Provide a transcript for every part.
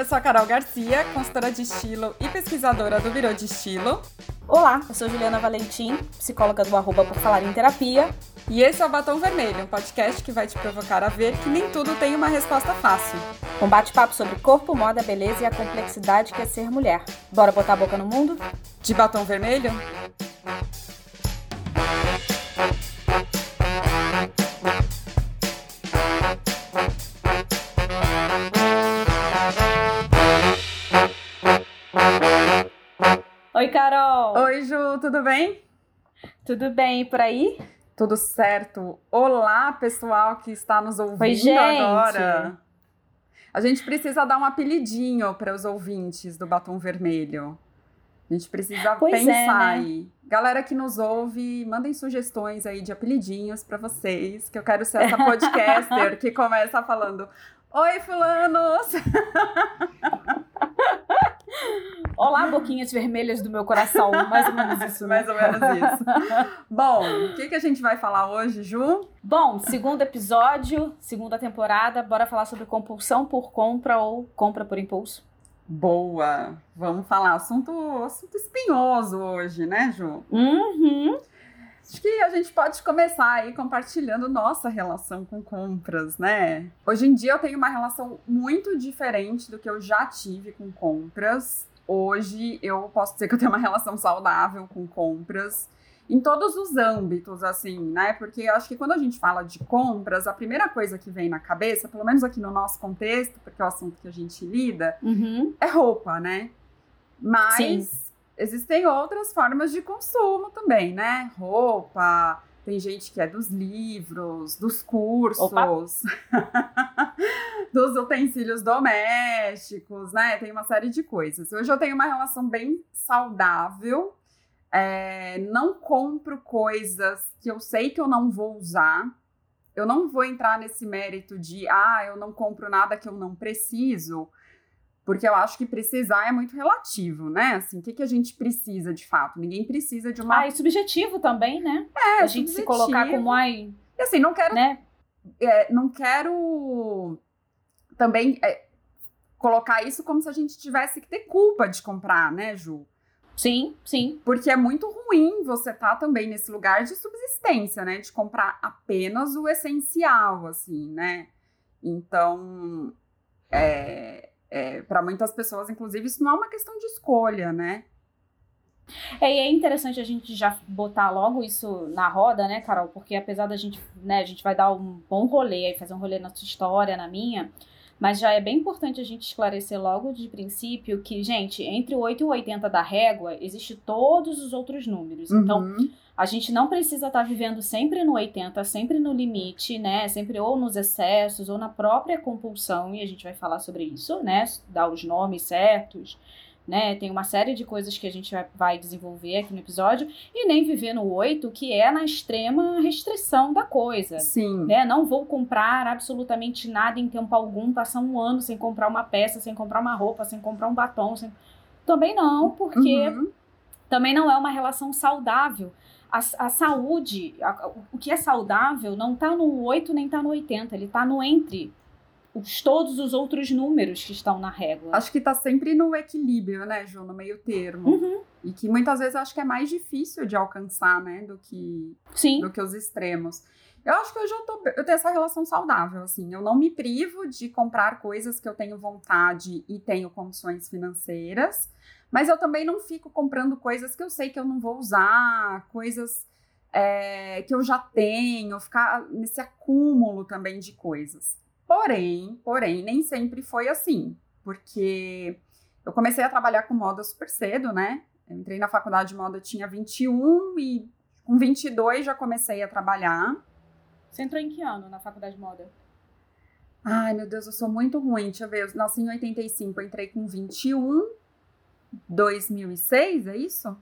eu sou a Carol Garcia, consultora de estilo e pesquisadora do Virou de Estilo. Olá, eu sou Juliana Valentim, psicóloga do Arroba por Falar em Terapia. E esse é o Batom Vermelho, um podcast que vai te provocar a ver que nem tudo tem uma resposta fácil. Um bate-papo sobre corpo, moda, beleza e a complexidade que é ser mulher. Bora botar a boca no mundo? De batom vermelho? Carol! Oi, Ju, tudo bem? Tudo bem por aí? Tudo certo. Olá, pessoal que está nos ouvindo Oi, gente. agora. A gente precisa dar um apelidinho para os ouvintes do Batom Vermelho. A gente precisa Pois é, pensar né? aí. Galera que nos ouve, mandem sugestões aí de apelidinhos para vocês, que eu quero ser essa podcaster que começa falando: Oi, fulanos! Olá, boquinhas vermelhas do meu coração. Mais ou menos isso, né? Mais ou menos isso. Bom, o que, que a gente vai falar hoje, Ju? Bom, segundo episódio, segunda temporada, bora falar sobre compulsão por compra ou compra por impulso. Boa! Vamos falar assunto, assunto espinhoso hoje, né, Ju? Uhum. Acho que a gente pode começar aí compartilhando nossa relação com compras, né? Hoje em dia eu tenho uma relação muito diferente do que eu já tive com compras. Hoje eu posso dizer que eu tenho uma relação saudável com compras em todos os âmbitos, assim, né? Porque eu acho que quando a gente fala de compras, a primeira coisa que vem na cabeça, pelo menos aqui no nosso contexto, porque é o assunto que a gente lida, Uhum. é roupa, né? Mas Sim. Existem outras formas de consumo também, né? Roupa, tem gente que é dos livros, dos cursos, dos utensílios domésticos, né? Tem uma série de coisas. Hoje eu tenho uma relação bem saudável. é, não compro coisas que eu sei que eu não vou usar. Eu não vou entrar nesse mérito de, ah, eu não compro nada que eu não preciso, porque eu acho que precisar é muito relativo, né? Assim, o que, que a gente precisa de fato? Ninguém precisa de uma. Ah, e subjetivo também, né? é, a gente se colocar como, ai, E assim, não quero, né? é, não quero também é, colocar isso como se a gente tivesse que ter culpa de comprar, né, Ju? Sim, sim. Porque é muito ruim você estar também nesse lugar de subsistência, né? De comprar apenas o essencial, assim, né? Então, é, para muitas pessoas, inclusive, isso não é uma questão de escolha, né? É, e é interessante a gente já botar logo isso na roda, né, Carol? Porque apesar da gente, né, a gente vai dar um bom rolê aí, fazer um rolê na sua história, na minha, mas já é bem importante a gente esclarecer logo de princípio que, gente, entre o 8 e o 80 da régua, existe todos os outros números. Então, Uhum. a gente não precisa estar vivendo sempre no 80, sempre no limite, né? Sempre ou nos excessos ou na própria compulsão, e a gente vai falar sobre isso, né? Dar os nomes certos, né? Tem uma série de coisas que a gente vai- desenvolver aqui no episódio, e nem viver no 8, que é na extrema restrição da coisa. Sim. Né? Não vou comprar absolutamente nada em tempo algum, passar um ano sem comprar uma peça, sem comprar uma roupa, sem comprar um batom. sem- Também não, porque Uhum. também não é uma relação saudável. A, a saúde, a- o que é saudável, não tá no 8 nem tá no 80, ele tá no entre os, todos os outros números que estão na régua. Acho que tá sempre no equilíbrio, né, Ju? No meio termo. Uhum, E que muitas vezes eu acho que é mais difícil de alcançar, né? Do que, sim, do que os extremos. Eu acho que hoje eu, tô, eu tenho essa relação saudável, assim. Eu não me privo de comprar coisas que eu tenho vontade e tenho condições financeiras, mas eu também não fico comprando coisas que eu sei que eu não vou usar, coisas é, que eu já tenho, ficar nesse acúmulo também de coisas. Porém, porém, nem sempre foi assim, porque eu comecei a trabalhar com moda super cedo, né? Eu entrei na faculdade de moda, tinha 21 e com 22 já comecei a trabalhar. Você entrou em que ano na faculdade de moda? Ai, meu Deus, eu sou muito ruim. Deixa eu ver, eu nasci em 85, eu entrei com 21, 2006, é isso?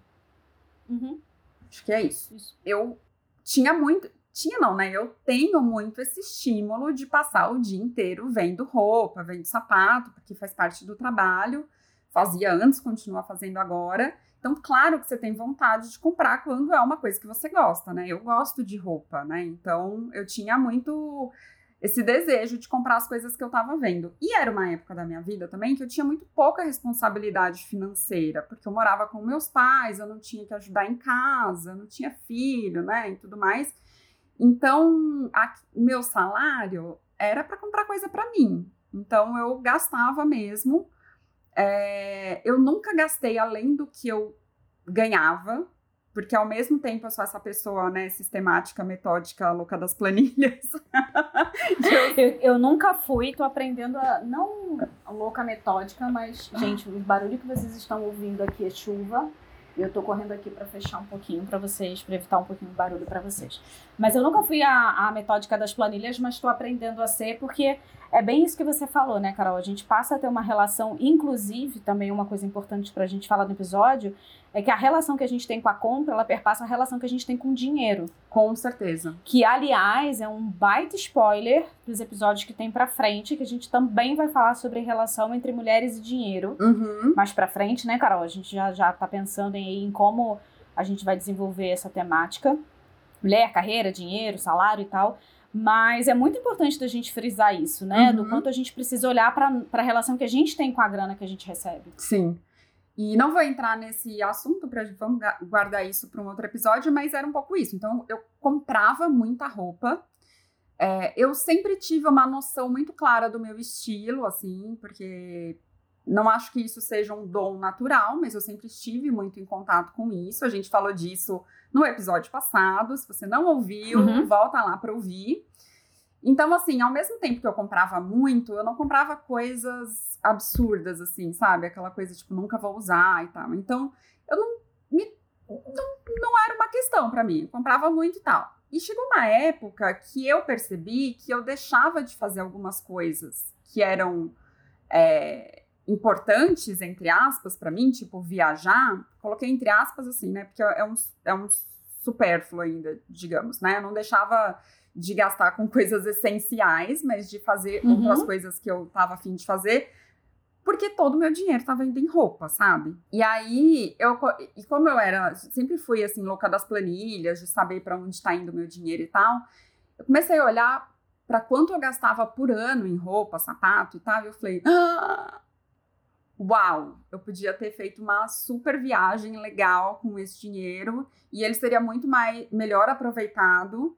Uhum, Acho que é isso. isso. Eu tinha muito, tinha não, né? Eu tenho muito esse estímulo de passar o dia inteiro vendo roupa, vendo sapato, porque faz parte do trabalho. Fazia antes, continua fazendo agora. Então, claro que você tem vontade de comprar quando é uma coisa que você gosta, né? Eu gosto de roupa, né? Então, eu tinha muito esse desejo de comprar as coisas que eu estava vendo. E era uma época da minha vida também que eu tinha muito pouca responsabilidade financeira, porque eu morava com meus pais, eu não tinha que ajudar em casa, não tinha filho, né, e tudo mais. Então, a, meu salário era para comprar coisa para mim. Então, eu gastava mesmo. É, eu nunca gastei além do que eu ganhava, porque ao mesmo tempo eu sou essa pessoa, né, sistemática, metódica, louca das planilhas. eu... eu... Nunca fui, tô aprendendo a, não louca metódica, mas, gente, o barulho que vocês estão ouvindo aqui é chuva. Eu tô correndo aqui para fechar um pouquinho para vocês, para evitar um pouquinho de barulho para vocês. Mas eu nunca fui a, a metódica das planilhas, mas estou aprendendo a ser, porque é bem isso que você falou, né, Carol? A gente passa a ter uma relação, inclusive, também uma coisa importante para a gente falar no episódio, é que a relação que a gente tem com a compra, ela perpassa a relação que a gente tem com o dinheiro. Com certeza. Que, aliás, é um baita spoiler dos episódios que tem pra frente, que a gente também vai falar sobre relação entre mulheres e dinheiro. Uhum. Mais pra frente, né, Carol? A gente já, já tá pensando em, em como a gente vai desenvolver essa temática. Mulher, carreira, dinheiro, salário e tal. Mas é muito importante da gente frisar isso, né? Uhum. Do quanto a gente precisa olhar para a relação que a gente tem com a grana que a gente recebe. Sim. E não vou entrar nesse assunto, pra, vamos guardar isso para um outro episódio, mas era um pouco isso. Então, eu comprava muita roupa. É, eu sempre tive uma noção muito clara do meu estilo, assim, porque não acho que isso seja um dom natural, mas eu sempre estive muito em contato com isso. A gente falou disso no episódio passado. Se você não ouviu, uhum. volta lá para ouvir. Então, assim, ao mesmo tempo que eu comprava muito, eu não comprava coisas absurdas, assim, sabe? Aquela coisa, tipo, nunca vou usar e tal. Então, eu não. Me, não, não era uma questão para mim. Eu comprava muito e tal. E chegou uma época que eu percebi que eu deixava de fazer algumas coisas que eram é, importantes, entre aspas, para mim, tipo viajar. Coloquei entre aspas assim, né? Porque é um, é um supérfluo ainda, digamos, né? Eu não deixava de gastar com coisas essenciais, mas de fazer uhum. outras coisas que eu tava afim de fazer, porque todo o meu dinheiro tava indo em roupa, sabe? E aí, eu, e como eu era, sempre fui assim, louca das planilhas, de saber para onde tá indo o meu dinheiro e tal, eu comecei a olhar para quanto eu gastava por ano em roupa, sapato e tal, e eu falei, ah, uau, eu podia ter feito uma super viagem legal com esse dinheiro e ele seria muito mais melhor aproveitado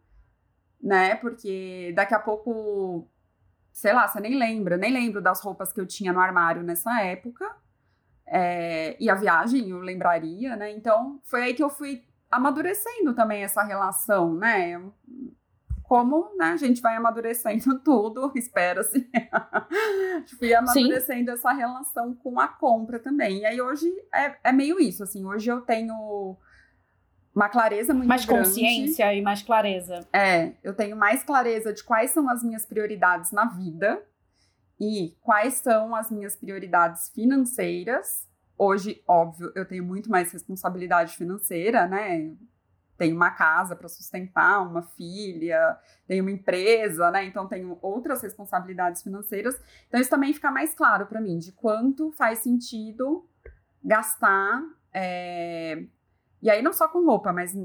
né? Porque daqui a pouco, sei lá, você nem lembra, nem lembro das roupas que eu tinha no armário nessa época. É, e a viagem eu lembraria, né? Então foi aí que eu fui amadurecendo também essa relação, né? Como né, a gente vai amadurecendo tudo, espera-se. fui amadurecendo Sim. essa relação com a compra também. E aí hoje é, é meio isso, assim, hoje eu tenho uma clareza muito mais grande. Mais consciência e mais clareza. É, eu tenho mais clareza de quais são as minhas prioridades na vida e quais são as minhas prioridades financeiras. Hoje, óbvio, eu tenho muito mais responsabilidade financeira, né? Tenho uma casa para sustentar, uma filha, tenho uma empresa, né? Então tenho outras responsabilidades financeiras. Então isso também fica mais claro para mim de quanto faz sentido gastar é, e aí não só com roupa, mas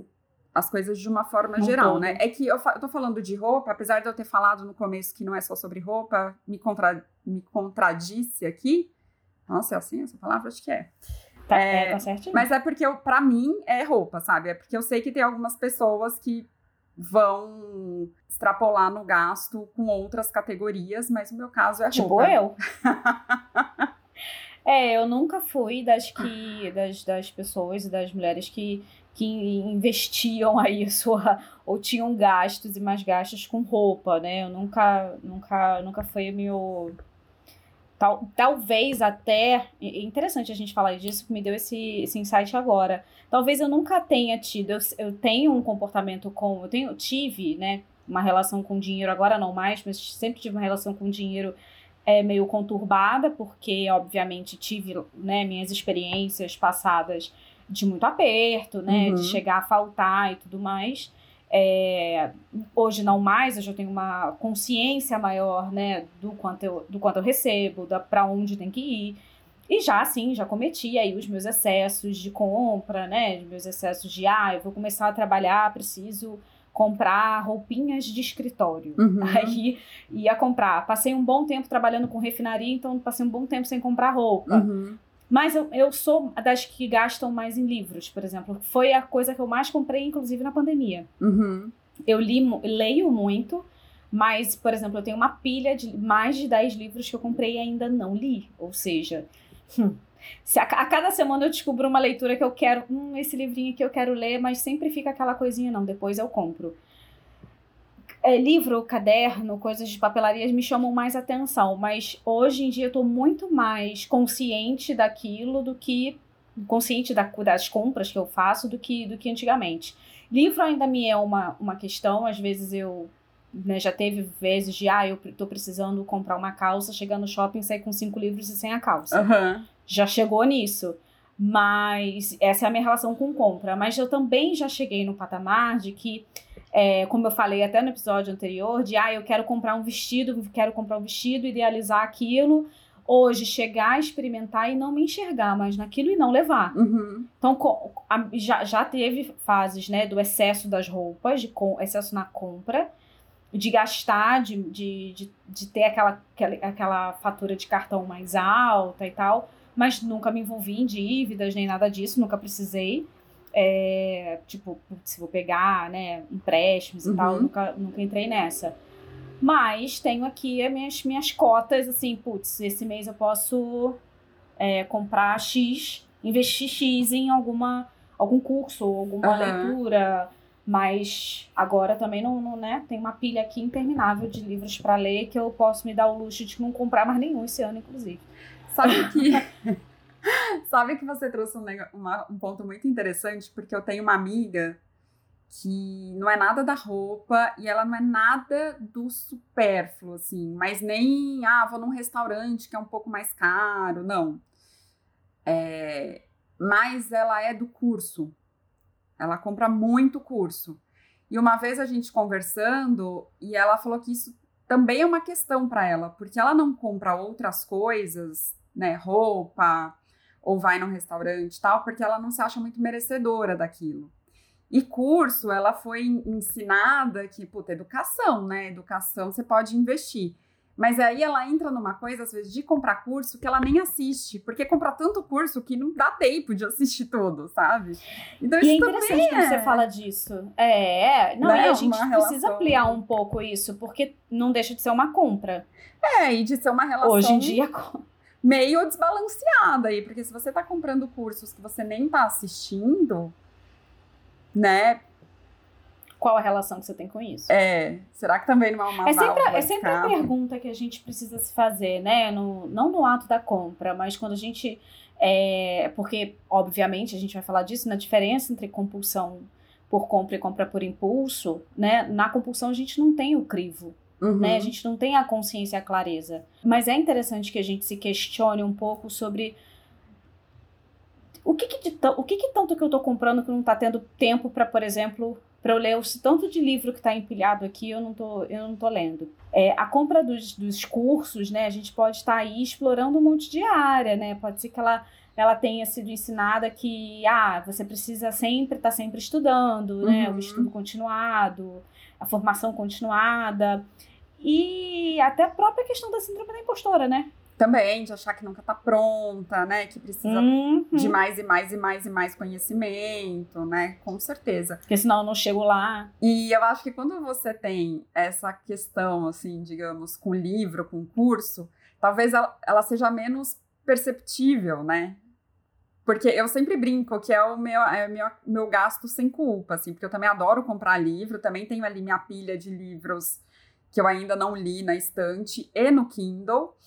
as coisas de uma forma geral, né? É que eu, eu tô falando de roupa, apesar de eu ter falado no começo que não é só sobre roupa, me, contra, me contradisse aqui. Nossa, é assim essa palavra? Acho que é. Tá, é, é tá certinho. Mas é porque, eu, pra mim, é roupa, sabe? É porque eu sei que tem algumas pessoas que vão extrapolar no gasto com outras categorias, mas no meu caso é tipo roupa. Tipo eu. É, eu nunca fui das que das, das pessoas e das mulheres que, que investiam aí sua ou tinham gastos e mais gastos com roupa, né? Eu nunca nunca nunca foi meu Tal, talvez até. É interessante a gente falar disso, que me deu esse, esse insight agora. Talvez eu nunca tenha tido. Eu, eu tenho um comportamento com. Eu tenho, tive, né? Uma relação com dinheiro, agora não mais, mas sempre tive uma relação com dinheiro é meio conturbada, porque, obviamente, tive né, minhas experiências passadas de muito aperto, né? Uhum. De chegar a faltar e tudo mais. É, hoje não mais, eu já tenho uma consciência maior, né, do quanto eu, do quanto eu recebo, da para onde tem que ir. E já assim, já cometi aí os meus excessos de compra, né, os meus excessos de ah, eu vou começar a trabalhar, preciso comprar roupinhas de escritório. Uhum. Aí ia comprar. Passei um bom tempo trabalhando com refinaria, então passei um bom tempo sem comprar roupa. Uhum. Mas eu, eu sou das que gastam mais em livros, por exemplo. Foi a coisa que eu mais comprei, inclusive na pandemia. Uhum. Eu li, leio muito, mas, por exemplo, eu tenho uma pilha de mais de 10 livros que eu comprei e ainda não li. Ou seja, hum, se a, a, cada semana eu descubro uma leitura que eu quero, hum, esse livrinho que eu quero ler, mas sempre fica aquela coisinha, não, depois eu compro. É, livro, caderno, coisas de papelarias me chamam mais atenção, mas hoje em dia eu tô muito mais consciente daquilo do que consciente da, das compras que eu faço do que do que antigamente. Livro ainda me é uma, uma questão, às vezes eu né, já teve vezes de ah, eu tô precisando comprar uma calça, chegar no shopping, sair com cinco livros e sem a calça. Uhum já chegou nisso. Mas essa é a minha relação com compra. Mas eu também já cheguei no patamar de que, é, como eu falei até no episódio anterior, de ah, eu quero comprar um vestido, quero comprar um vestido, idealizar aquilo. Hoje, chegar a experimentar e não me enxergar mais naquilo e não levar. Uhum. Então, já, já teve fases né, do excesso das roupas, de com, excesso na compra, de gastar, de, de, de, de ter aquela, aquela, aquela fatura de cartão mais alta e tal mas nunca me envolvi em dívidas nem nada disso, nunca precisei. É, tipo, se vou pegar, né, empréstimos e uhum. tal, nunca, nunca entrei nessa. Mas tenho aqui as minhas, minhas cotas, assim, putz, esse mês eu posso é, comprar X, investir X em alguma, algum curso, alguma uhum. leitura. Mas agora também não, não, né? Tem uma pilha aqui interminável de livros para ler que eu posso me dar o luxo de não comprar mais nenhum esse ano, inclusive. Sabe que. Sabe que você trouxe um, uma, um ponto muito interessante, porque eu tenho uma amiga que não é nada da roupa e ela não é nada do supérfluo, assim, mas nem, ah, vou num restaurante que é um pouco mais caro, não. É, mas ela é do curso. Ela compra muito curso. E uma vez a gente conversando, e ela falou que isso também é uma questão para ela, porque ela não compra outras coisas né, roupa, ou vai num restaurante tal, porque ela não se acha muito merecedora daquilo. E curso, ela foi ensinada que, puta, educação, né? Educação você pode investir. Mas aí ela entra numa coisa, às vezes, de comprar curso que ela nem assiste, porque compra tanto curso que não dá tempo de assistir tudo, sabe? Então, e é interessante que é... você fala disso. É, é. não, não é, a gente precisa ampliar um pouco isso, porque não deixa de ser uma compra. É, e de ser uma relação. Hoje em dia meio desbalanceada aí, porque se você está comprando cursos que você nem está assistindo, né? Qual a relação que você tem com isso? É, será que também não é uma É sempre, é sempre a pergunta que a gente precisa se fazer, né? No, não no ato da compra, mas quando a gente. É, porque, obviamente, a gente vai falar disso na diferença entre compulsão por compra e compra por impulso, né? Na compulsão a gente não tem o crivo. Uhum. Né? A gente não tem a consciência e a clareza. Mas é interessante que a gente se questione um pouco sobre o que, que, de, o que, que tanto que eu estou comprando que não está tendo tempo para, por exemplo, para eu ler o tanto de livro que está empilhado aqui, eu não tô, eu não tô lendo. É, a compra dos, dos cursos, né? A gente pode estar tá aí explorando um monte de área, né? Pode ser que ela, ela tenha sido ensinada que ah, você precisa sempre estar tá sempre estudando, né? O uhum. estudo continuado, a formação continuada. E até a própria questão da síndrome da impostora, né? Também, de achar que nunca tá pronta, né? Que precisa uhum. de mais e mais e mais e mais conhecimento, né? Com certeza. Porque senão eu não chego lá. E eu acho que quando você tem essa questão, assim, digamos, com livro, com curso, talvez ela, ela seja menos perceptível, né? Porque eu sempre brinco que é o meu, é meu, meu gasto sem culpa, assim, porque eu também adoro comprar livro, também tenho ali minha pilha de livros que eu ainda não li na estante e no Kindle.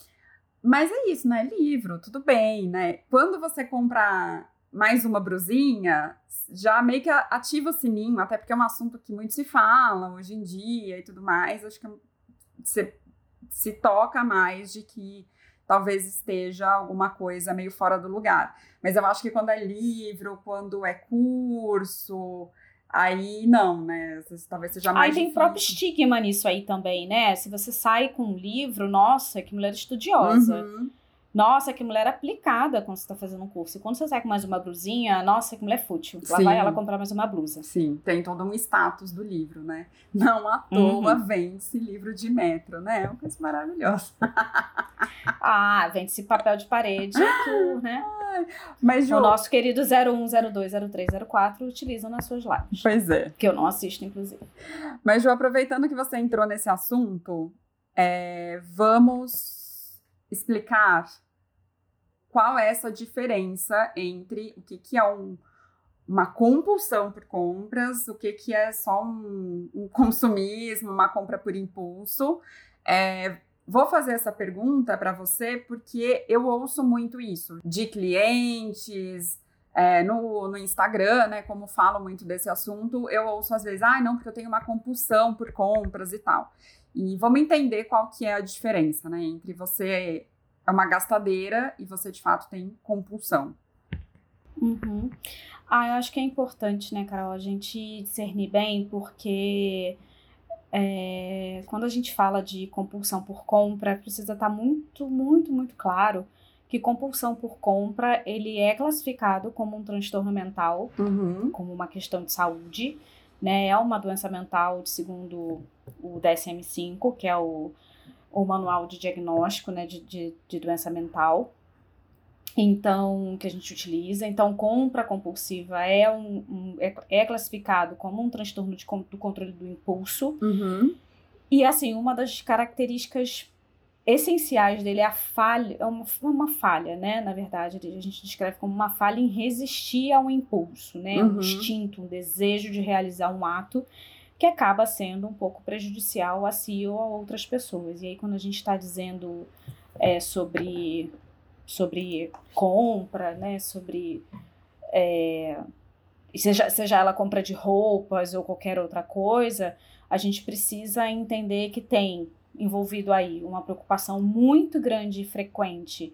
Mas é isso, né? Livro, tudo bem, né? Quando você compra mais uma brusinha, já meio que ativa o sininho, até porque é um assunto que muito se fala hoje em dia e tudo mais. Acho que você se toca mais de que talvez esteja alguma coisa meio fora do lugar. Mas eu acho que quando é livro, quando é curso, Aí não, né? Talvez seja mais. Aí tem difícil. próprio estigma nisso aí também, né? Se você sai com um livro, nossa, que mulher estudiosa. Uhum. Nossa, que mulher aplicada quando você está fazendo um curso. E quando você sai com mais uma blusinha, nossa, que mulher fútil. Lá Sim. vai ela comprar mais uma blusa. Sim, tem todo um status do livro, né? Não à toa Uhum. vende-se livro de metro, né? É uma coisa maravilhosa. Ah, vende esse papel de parede que o, né, Mas, Ju, o nosso querido 01, 02, 03, 04 utilizam nas suas lives. pois é. Que eu não assisto, inclusive. Mas, Ju, aproveitando que você entrou nesse assunto, é, vamos explicar qual é essa diferença entre o que, que é um- uma compulsão por compras, o que, que é só um, um consumismo, uma compra por impulso. É, vou fazer essa pergunta para você porque eu ouço muito isso de clientes. é, no, no Instagram, né, como falo muito desse assunto, eu ouço às vezes, ah, não, porque eu tenho uma compulsão por compras e tal. E vamos entender qual que é a diferença, né, entre você é uma gastadeira e você de fato tem compulsão. Uhum. Ah, eu acho que é importante, né, Carol, a gente discernir bem, porque é, quando a gente fala de compulsão por compra, precisa estar muito, muito, muito claro que compulsão por compra, ele é classificado como um transtorno mental, Uhum. como uma questão de saúde, né? É uma doença mental, segundo o DSM-5, que é o, o manual de diagnóstico, né, de, de, de doença mental. Então, que a gente utiliza. Então, compra compulsiva é, um, um- é, é classificado como um transtorno de, do controle do impulso. Uhum. E, assim, uma das características essenciais dele é a falha, é uma, uma falha, né? Na verdade, a gente descreve como uma falha em resistir ao impulso, né? Um Uhum. instinto, um desejo de realizar um ato que acaba sendo um pouco prejudicial a si ou a outras pessoas. E aí, quando a gente está dizendo é, sobre, sobre compra, né? Sobre é, seja, seja ela compra de roupas ou qualquer outra coisa, a gente precisa entender que tem envolvido aí uma preocupação muito grande e frequente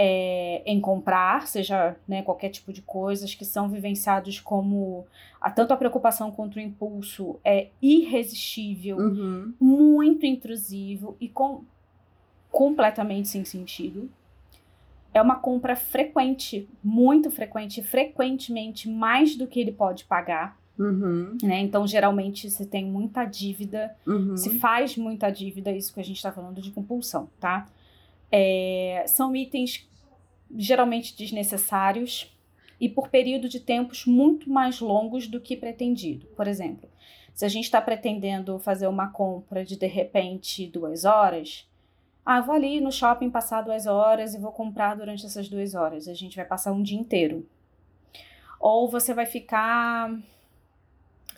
é, em comprar, seja né, qualquer tipo de coisas que são vivenciados como a, tanto a preocupação quanto o impulso é irresistível, Uhum. muito intrusivo e com, completamente sem sentido. É uma compra frequente, muito frequente, frequentemente mais do que ele pode pagar, Uhum. né? Então, geralmente, se tem muita dívida, Uhum. se faz muita dívida, isso que a gente está falando de compulsão, tá? É, são itens geralmente desnecessários e por período de tempos muito mais longos do que pretendido. Por exemplo, se a gente está pretendendo fazer uma compra de de repente duas horas, ah, vou ali no shopping passar duas horas e vou comprar durante essas duas horas. A gente vai passar um dia inteiro. Ou você vai ficar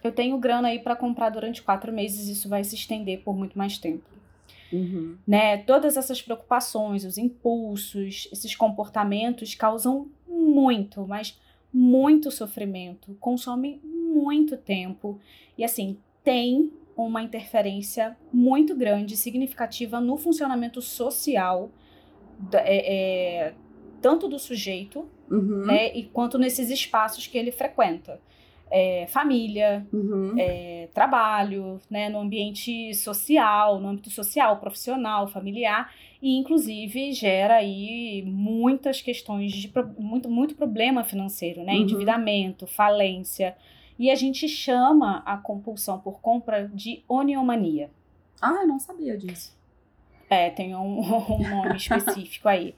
eu tenho grana aí para comprar durante quatro meses, isso vai se estender por muito mais tempo. Uhum. Né? Todas essas preocupações, os impulsos, esses comportamentos causam muito, mas muito sofrimento, consomem muito tempo e assim tem uma interferência muito grande, significativa no funcionamento social, é, é, tanto do sujeito, Uhum. né, e quanto nesses espaços que ele frequenta. É, família, Uhum. é, trabalho, né, no ambiente social, no âmbito social, profissional, familiar, e inclusive gera aí muitas questões de muito, muito problema financeiro, né, Uhum. endividamento, falência, e a gente chama a compulsão por compra de oniomania. Ah, eu não sabia disso. É, tem um, um nome específico aí.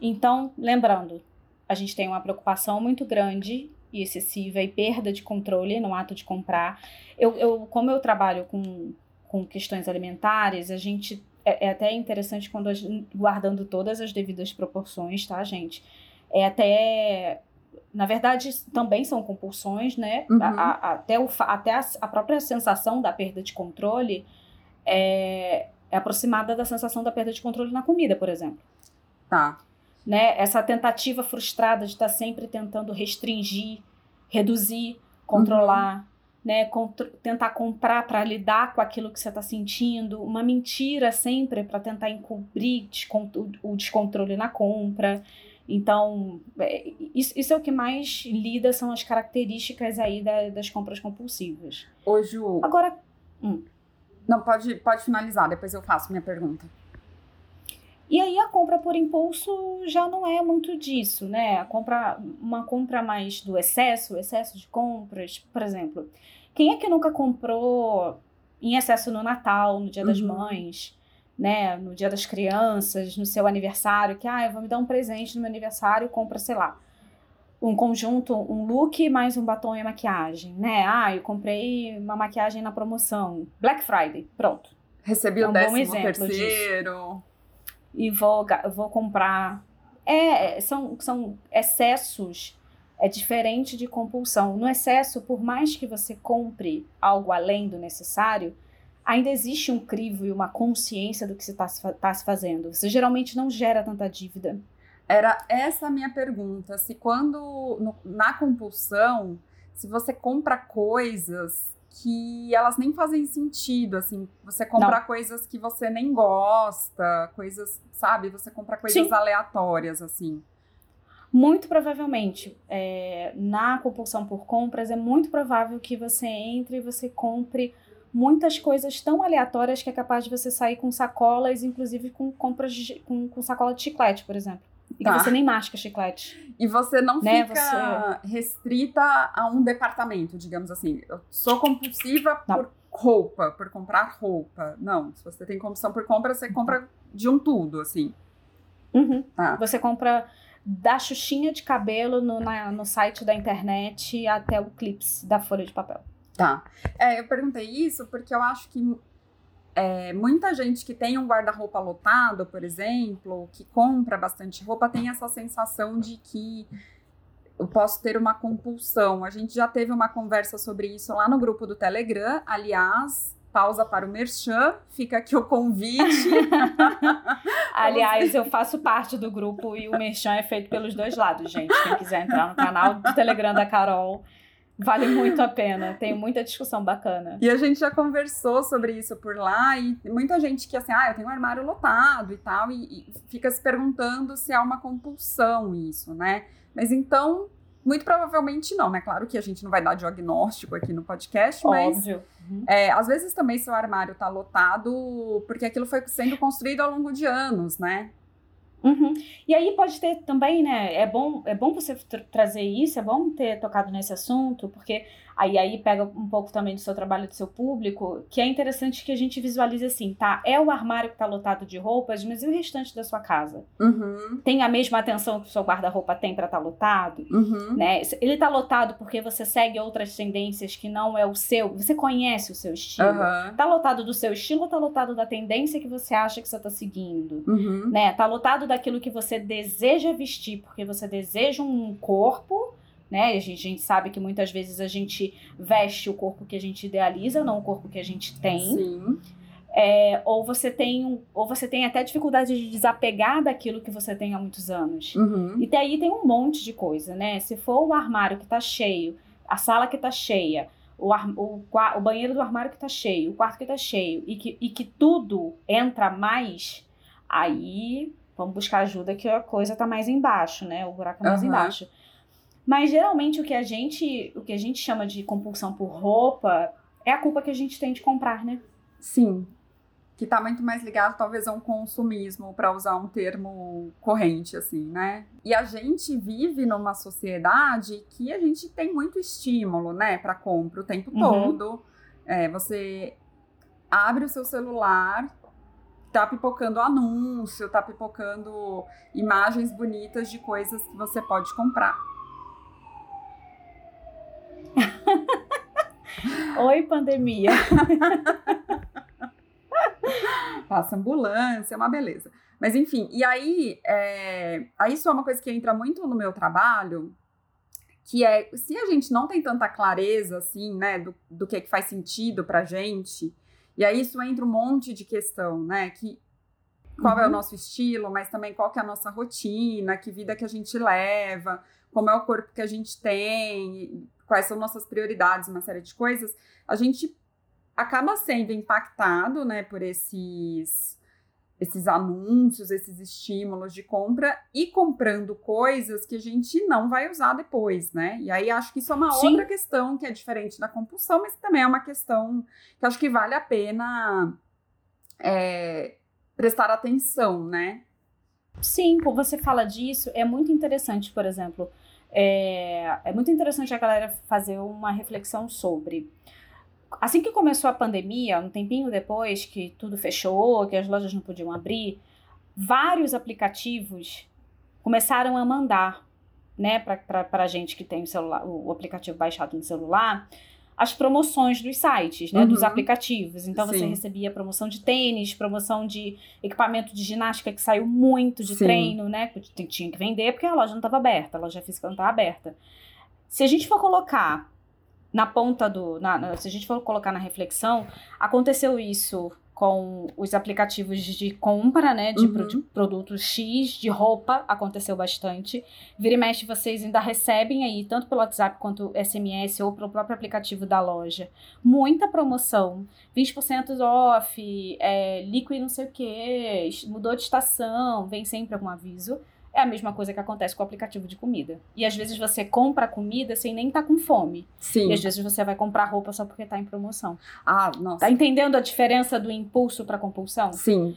Então, lembrando, a gente tem uma preocupação muito grande e excessiva e perda de controle no ato de comprar. Eu, eu como eu trabalho com, com questões alimentares, a gente. É, é até interessante quando a guardando todas as devidas proporções, tá, gente? É até. Na verdade, também são compulsões, né? Uhum. A- a- até o, até a, a própria sensação da perda de controle é, é aproximada da sensação da perda de controle na comida, por exemplo. Tá. Né? Essa tentativa frustrada de estar sempre tentando restringir, reduzir, controlar, né? Contro- tentar comprar para lidar com aquilo que você está sentindo, uma mentira sempre para tentar encobrir o descontrole na compra. Então, é, isso, isso é o que mais lida, são as características aí da- das compras compulsivas. Ô, Ju, Agora, não, pode, pode finalizar, depois eu faço minha pergunta. E aí a compra por impulso já não é muito disso, né? A compra, uma compra mais do excesso, excesso de compras, por exemplo. Quem é que nunca comprou em excesso no Natal, no Dia das uhum. Mães, né? No Dia das Crianças, no seu aniversário, que ah, eu vou me dar um presente no meu aniversário, compra, sei lá, um conjunto, um look mais um batom e maquiagem, né? Ah, eu comprei uma maquiagem na promoção. Black Friday, pronto. Recebi é um o décimo terceiro. Disso e vou, vou comprar. É, são, são excessos. É diferente de compulsão. No excesso, por mais que você compre algo além do necessário, ainda existe um crivo e uma consciência do que você está tá se fazendo. Você geralmente não gera tanta dívida. Era essa a minha pergunta. Se quando, no, na compulsão, se você compra coisas que elas nem fazem sentido, assim, você compra Não. coisas que você nem gosta, coisas, sabe, você compra coisas Sim. aleatórias, assim. Muito provavelmente, é, na compulsão por compras, é muito provável que você entre e você compre muitas coisas tão aleatórias que é capaz de você sair com sacolas, inclusive com compras de, com, com sacola de chiclete, por exemplo. E tá. que você nem masca chiclete. E você não né? fica você... restrita a um departamento, digamos assim. Eu sou compulsiva não. por roupa, por comprar roupa. Não, se você tem compulsão por compra, você compra de um tudo, assim. Uhum. Tá. Você compra da xuxinha de cabelo no, na, no site da internet até o clips da folha de papel. Tá. É, eu perguntei isso porque eu acho que é, muita gente que tem um guarda-roupa lotado, por exemplo, que compra bastante roupa, tem essa sensação de que eu posso ter uma compulsão. A gente já teve uma conversa sobre isso lá no grupo do Telegram. Aliás, pausa para o Merchan, fica aqui o convite. Aliás, eu faço parte do grupo e o Merchan é feito pelos dois lados, gente. Quem quiser entrar no canal do Telegram da Carol Vale muito a pena, tem muita discussão bacana. E a gente já conversou sobre isso por lá, e muita gente que assim, ah, eu tenho um armário lotado e tal, e, e fica se perguntando se há uma compulsão isso, né? Mas então, muito provavelmente não, né? Claro que a gente não vai dar diagnóstico aqui no podcast, mas Óbvio. Uhum. É, às vezes também seu armário tá lotado porque aquilo foi sendo construído ao longo de anos, né? Uhum. E aí pode ter também, né? É bom, é bom você tra trazer isso, é bom ter tocado nesse assunto, porque Aí, aí pega um pouco também do seu trabalho, do seu público, que é interessante que a gente visualize assim, tá? É o armário que tá lotado de roupas, mas e o restante da sua casa? Uhum. Tem a mesma atenção que o seu guarda-roupa tem para estar tá lotado? Uhum. Né? Ele tá lotado porque você segue outras tendências que não é o seu, você conhece o seu estilo. Uhum. Tá lotado do seu estilo ou tá lotado da tendência que você acha que você tá seguindo? Uhum. Né? Tá lotado daquilo que você deseja vestir, porque você deseja um corpo né? A gente, a gente, sabe que muitas vezes a gente veste o corpo que a gente idealiza, não o corpo que a gente tem. Sim. É, ou você tem ou você tem até dificuldade de desapegar daquilo que você tem há muitos anos. Uhum. E daí tem um monte de coisa, né? Se for o armário que tá cheio, a sala que tá cheia, o, ar, o, o banheiro do armário que tá cheio, o quarto que tá cheio, e que, e que tudo entra mais, aí vamos buscar ajuda que a coisa tá mais embaixo, né? O buraco é mais uhum. embaixo. Mas geralmente o que a gente, o que a gente chama de compulsão por roupa é a culpa que a gente tem de comprar, né? Sim. Que tá muito mais ligado talvez a um consumismo, para usar um termo corrente assim, né? E a gente vive numa sociedade que a gente tem muito estímulo, né, para compra o tempo uhum. todo. É, você abre o seu celular, tá pipocando anúncio, tá pipocando imagens bonitas de coisas que você pode comprar. Oi, pandemia. Passa ambulância, é uma beleza. Mas enfim, e aí, é, aí isso é uma coisa que entra muito no meu trabalho, que é se a gente não tem tanta clareza assim, né, do, do que, é que faz sentido pra gente, e aí isso entra um monte de questão, né, que qual uhum. é o uhum. nosso estilo, mas também qual que é a nossa rotina, que vida que a gente leva, como é o corpo que a gente tem, quais são nossas prioridades, uma série de coisas, a gente acaba sendo impactado, né, por esses esses anúncios, esses estímulos de compra e comprando coisas que a gente não vai usar depois, né? E aí acho que isso é uma Sim. outra questão que é diferente da compulsão, mas também é uma questão que acho que vale a pena é, prestar atenção, né? Sim, quando você fala disso, é muito interessante, por exemplo, é, é muito interessante a galera fazer uma reflexão sobre. Assim que começou a pandemia, um tempinho depois que tudo fechou, que as lojas não podiam abrir, vários aplicativos começaram a mandar, né, para a gente que tem o, celular, o aplicativo baixado no celular, as promoções dos sites, né, uhum. dos aplicativos. Então Sim. você recebia promoção de tênis, promoção de equipamento de ginástica que saiu muito de Sim. treino, né, que tinha que vender porque a loja não estava aberta, a loja física não estava aberta. Se a gente for colocar na ponta do, na, se a gente for colocar na reflexão, aconteceu isso com os aplicativos de compra, né, de, uhum. de, produtos X, de roupa, aconteceu bastante. Vira e mexe, vocês ainda recebem aí, tanto pelo WhatsApp quanto SMS ou pelo próprio aplicativo da loja, muita promoção. 20% off, é, líquido não sei o que, mudou de estação, vem sempre algum aviso. É a mesma coisa que acontece com o aplicativo de comida. E às vezes você compra comida sem nem estar tá com fome. Sim. E às vezes você vai comprar roupa só porque está em promoção. Ah, nossa. Tá entendendo a diferença do impulso para compulsão? Sim.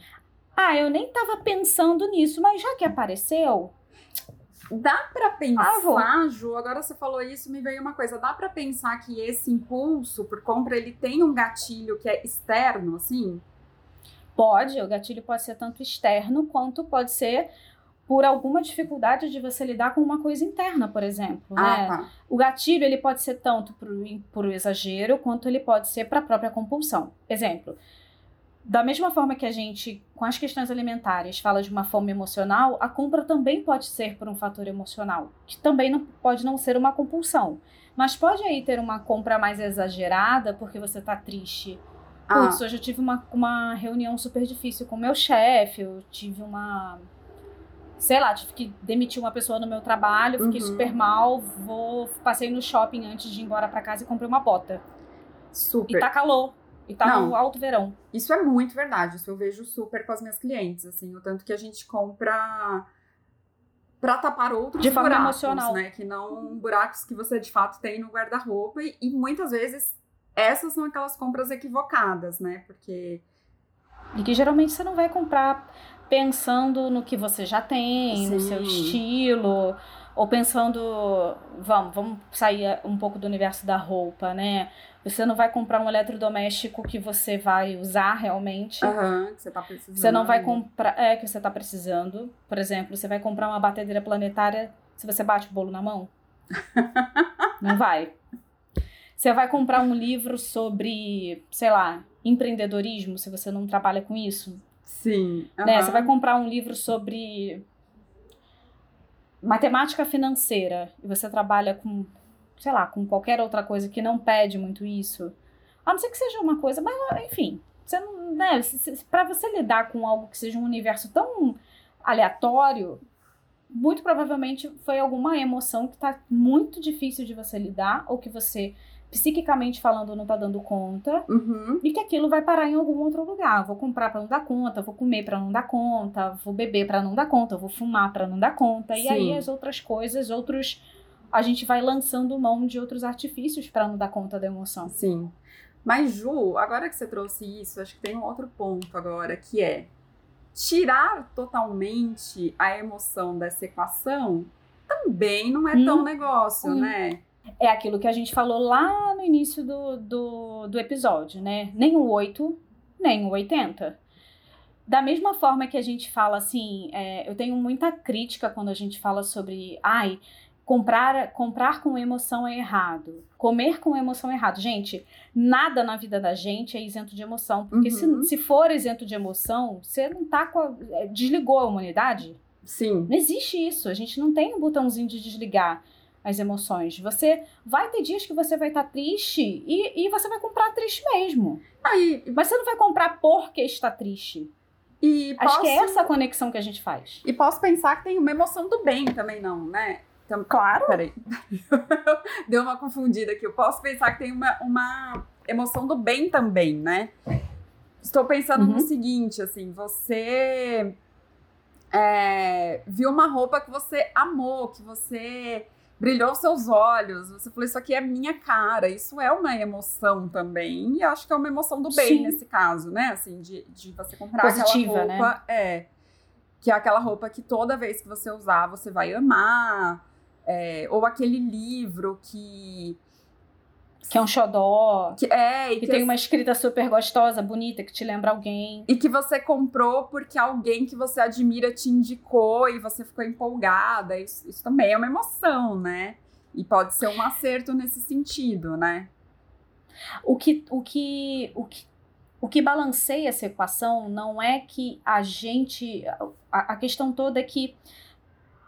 Ah, eu nem estava pensando nisso, mas já que apareceu, Dá para pensar, ah, Ju, agora você falou isso, me veio uma coisa, dá para pensar que esse impulso por compra, ele tem um gatilho que é externo, assim? Pode, o gatilho pode ser tanto externo quanto pode ser por alguma dificuldade de você lidar com uma coisa interna, por exemplo. Ah, né? tá. O gatilho ele pode ser tanto para o exagero quanto ele pode ser para a própria compulsão. Exemplo. Da mesma forma que a gente, com as questões alimentares, fala de uma fome emocional, a compra também pode ser por um fator emocional, que também não, pode não ser uma compulsão. Mas pode aí ter uma compra mais exagerada porque você está triste. Ah. Putz, hoje eu tive uma, uma reunião super difícil com o meu chefe, eu tive uma sei lá, tive que demitir uma pessoa no meu trabalho, fiquei uhum. super mal, vou passei no shopping antes de ir embora para casa e comprei uma bota. Super. E tá calor. E tá Não, no alto verão. Isso é muito verdade. Isso eu vejo super com as minhas clientes, assim, o tanto que a gente compra para tapar outros de forma buracos, emocional. né? Que não buracos que você de fato tem no guarda-roupa e, e muitas vezes essas são aquelas compras equivocadas, né? Porque e que geralmente você não vai comprar pensando no que você já tem, Sim. no seu estilo, ou pensando, vamos, vamos sair um pouco do universo da roupa, né? Você não vai comprar um eletrodoméstico que você vai usar realmente. Uhum, que você tá precisando. Você não vai comprar. É, que você tá precisando. Por exemplo, você vai comprar uma batedeira planetária se você bate o bolo na mão? não vai. Você vai comprar um livro sobre, sei lá, empreendedorismo, se você não trabalha com isso. Sim. Uhum. Né? Você vai comprar um livro sobre matemática financeira e você trabalha com, sei lá, com qualquer outra coisa que não pede muito isso. A não ser que seja uma coisa, mas enfim, você não, né, para você lidar com algo que seja um universo tão aleatório, muito provavelmente foi alguma emoção que está muito difícil de você lidar ou que você psiquicamente falando não tá dando conta uhum. e que aquilo vai parar em algum outro lugar. Vou comprar para não dar conta, vou comer para não dar conta, vou beber para não dar conta, vou fumar para não dar conta. Sim. E aí as outras coisas, outros a gente vai lançando mão de outros artifícios para não dar conta da emoção. Sim. Mas Ju, agora que você trouxe isso, acho que tem um outro ponto agora que é tirar totalmente a emoção dessa equação também não é hum. tão negócio, hum. né? É aquilo que a gente falou lá no início do, do, do episódio, né? Nem o 8, nem o 80. Da mesma forma que a gente fala assim, é, eu tenho muita crítica quando a gente fala sobre, ai, comprar, comprar com emoção é errado, comer com emoção é errado. Gente, nada na vida da gente é isento de emoção, porque uhum. se, se for isento de emoção, você não tá com a, é, desligou a humanidade? Sim. Não existe isso, a gente não tem um botãozinho de desligar as emoções. Você vai ter dias que você vai estar tá triste e, e você vai comprar triste mesmo. Aí, Mas você não vai comprar porque está triste. E Acho que é essa a conexão que a gente faz. E posso pensar que tem uma emoção do bem também, não, né? Então, claro. Peraí. Deu uma confundida aqui. Eu posso pensar que tem uma, uma emoção do bem também, né? Estou pensando uhum. no seguinte, assim, você é, viu uma roupa que você amou, que você brilhou seus olhos, você falou, isso aqui é minha cara, isso é uma emoção também, e acho que é uma emoção do bem Sim. nesse caso, né, assim, de, de você comprar Positiva, aquela roupa, né? é, que é aquela roupa que toda vez que você usar você vai amar, é, ou aquele livro que que é um xodó. Que, é, e que, que tem é... uma escrita super gostosa, bonita, que te lembra alguém. E que você comprou porque alguém que você admira te indicou e você ficou empolgada. Isso, isso também é uma emoção, né? E pode ser um acerto nesse sentido, né? O que, o que, o que, o que balanceia essa equação não é que a gente. A, a questão toda é que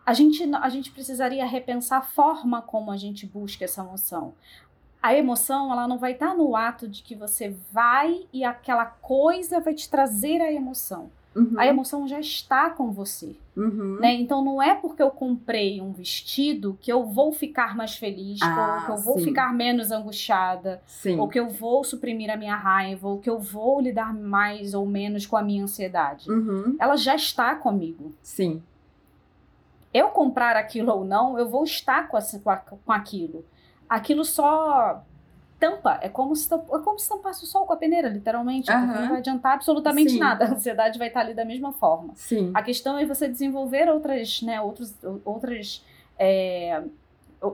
a gente, a gente precisaria repensar a forma como a gente busca essa emoção a emoção ela não vai estar no ato de que você vai e aquela coisa vai te trazer a emoção. Uhum. A emoção já está com você. Uhum. Né? Então não é porque eu comprei um vestido que eu vou ficar mais feliz, ah, ou que eu vou sim. ficar menos angustiada, sim. ou que eu vou suprimir a minha raiva, ou que eu vou lidar mais ou menos com a minha ansiedade. Uhum. Ela já está comigo. Sim. Eu comprar aquilo ou não, eu vou estar com, a, com aquilo aquilo só tampa. É como se, é como se tampasse o sol com a peneira, literalmente. Uhum. Não vai adiantar absolutamente Sim. nada. A ansiedade vai estar ali da mesma forma. Sim. A questão é você desenvolver outras, né, outros, outras. É,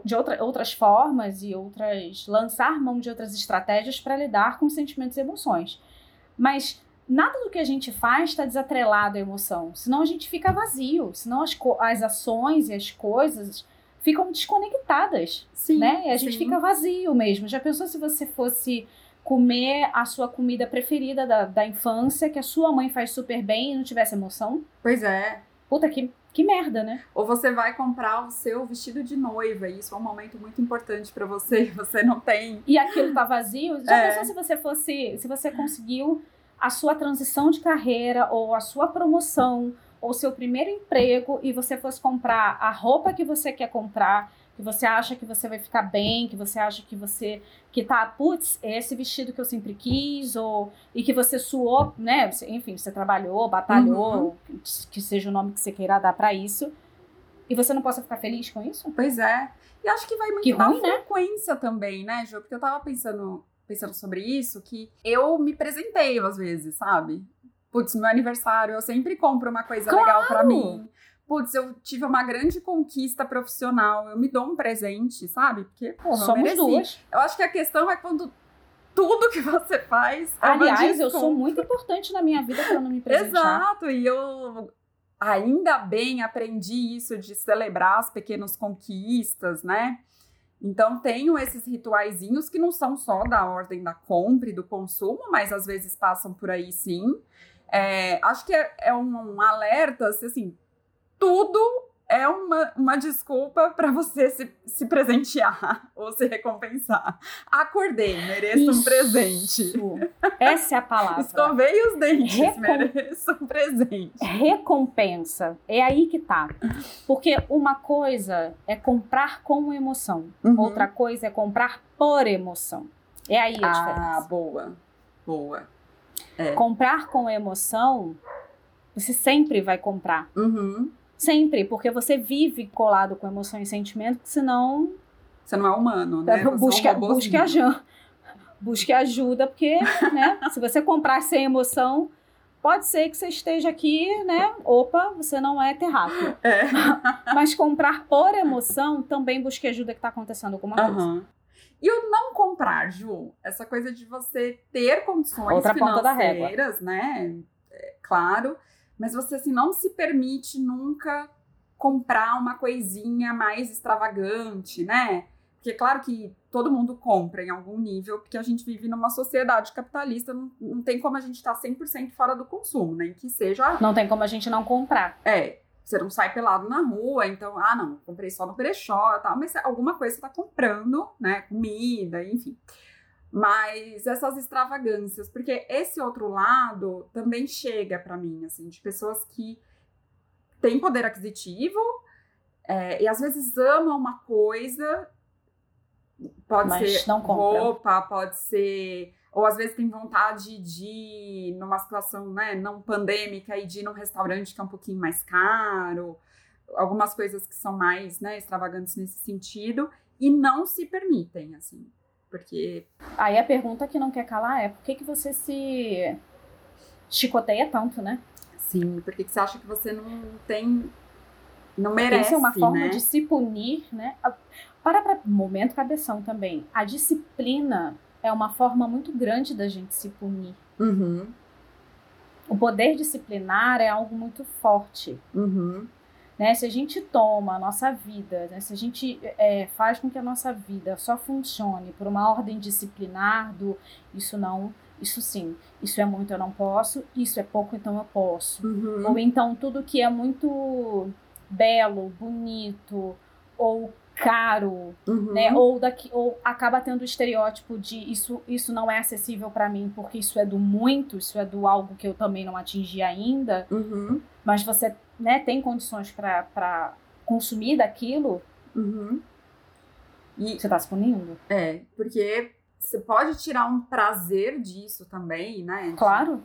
de outra, outras formas e outras. lançar mão de outras estratégias para lidar com sentimentos e emoções. Mas nada do que a gente faz está desatrelado à emoção. Senão a gente fica vazio. Senão as, as ações e as coisas ficam desconectadas, sim, né? E a gente sim. fica vazio mesmo. Já pensou se você fosse comer a sua comida preferida da, da infância, que a sua mãe faz super bem e não tivesse emoção? Pois é. Puta, que, que merda, né? Ou você vai comprar o seu vestido de noiva, e isso é um momento muito importante para você, e você não tem. E aquilo tá vazio? Já é. pensou se você fosse. Se você conseguiu a sua transição de carreira ou a sua promoção ou seu primeiro emprego e você fosse comprar a roupa que você quer comprar, que você acha que você vai ficar bem, que você acha que você que tá, putz, é esse vestido que eu sempre quis, ou e que você suou, né? Enfim, você trabalhou, batalhou, uhum. que seja o nome que você queira dar para isso, e você não possa ficar feliz com isso? Pois é. E acho que vai muito que ruim, né? frequência né? também, né, Ju? Porque eu tava pensando, pensando sobre isso, que eu me presenteio às vezes, sabe? Putz, meu aniversário, eu sempre compro uma coisa claro. legal para mim. Putz, eu tive uma grande conquista profissional, eu me dou um presente, sabe? Porque, porra, Somos eu duas. Eu acho que a questão é quando tudo que você faz. É Aliás, eu sou muito importante na minha vida para não me presentear. Exato, e eu ainda bem aprendi isso de celebrar as pequenas conquistas, né? Então tenho esses rituaizinhos que não são só da ordem da compra e do consumo, mas às vezes passam por aí sim. É, acho que é, é um, um, alerta, assim, tudo é uma, uma desculpa para você se, se presentear ou se recompensar. Acordei, mereço Isso. um presente. Essa é a palavra. Escovei os dentes, Recom... mereço um presente. Recompensa. É aí que tá. Porque uma coisa é comprar com emoção, uhum. outra coisa é comprar por emoção. É aí a ah, diferença. Ah, boa. Boa. É. Comprar com emoção, você sempre vai comprar. Uhum. Sempre, porque você vive colado com emoção e sentimento, senão. Você não é humano, né? busque, é um busque ajuda. Busque ajuda, porque, né? se você comprar sem emoção, pode ser que você esteja aqui, né? Opa, você não é terráqueo. É. Mas comprar por emoção, também busque ajuda que está acontecendo alguma coisa. Uhum. E o não comprar, Ju, essa coisa de você ter condições Outra financeiras, né? É, claro, mas você assim não se permite nunca comprar uma coisinha mais extravagante, né? Porque claro que todo mundo compra em algum nível, porque a gente vive numa sociedade capitalista, não, não tem como a gente estar tá 100% fora do consumo, nem né? que seja... Não tem como a gente não comprar. É, você não sai pelado na rua, então, ah, não, comprei só no brechó e tal, mas alguma coisa você tá comprando, né? Comida, enfim. Mas essas extravagâncias, porque esse outro lado também chega para mim, assim, de pessoas que têm poder aquisitivo é, e às vezes amam uma coisa, pode mas ser roupa, pode ser ou às vezes tem vontade de, numa situação né, não pandêmica, e de ir num restaurante que é um pouquinho mais caro, algumas coisas que são mais né, extravagantes nesse sentido, e não se permitem, assim, porque... Aí a pergunta que não quer calar é, por que, que você se chicoteia tanto, né? Sim, por que você acha que você não tem. Não merece. Isso é uma forma né? de se punir, né? Para para momento cabeção também. A disciplina é uma forma muito grande da gente se punir. Uhum. O poder disciplinar é algo muito forte. Uhum. Né? Se a gente toma a nossa vida, né? se a gente é, faz com que a nossa vida só funcione por uma ordem disciplinar do isso não, isso sim, isso é muito, eu não posso, isso é pouco, então eu posso. Uhum. Ou então tudo que é muito belo, bonito ou caro, Uhum. né? Ou daqui ou acaba tendo o estereótipo de isso isso não é acessível para mim porque isso é do muito, isso é do algo que eu também não atingi ainda, Uhum. mas você, né, tem condições para consumir daquilo, Uhum. E você tá se punindo? é, porque você pode tirar um prazer disso também, né? Claro.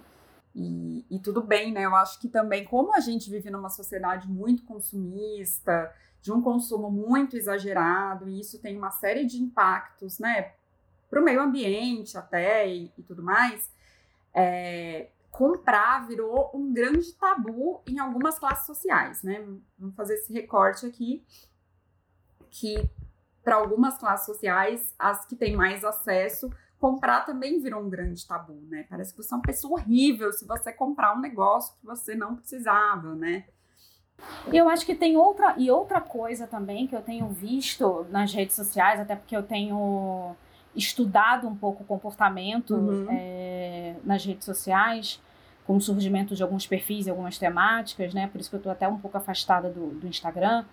E, e tudo bem, né? Eu acho que também, como a gente vive numa sociedade muito consumista, de um consumo muito exagerado, e isso tem uma série de impactos, né? Para o meio ambiente até e, e tudo mais, é, comprar virou um grande tabu em algumas classes sociais, né? Vamos fazer esse recorte aqui, que para algumas classes sociais, as que têm mais acesso, comprar também virou um grande tabu, né? Parece que você é uma pessoa horrível se você comprar um negócio que você não precisava, né? Eu acho que tem outra e outra coisa também que eu tenho visto nas redes sociais, até porque eu tenho estudado um pouco o comportamento Uhum. é, nas redes sociais, com o surgimento de alguns perfis e algumas temáticas, né? Por isso que eu estou até um pouco afastada do, do Instagram.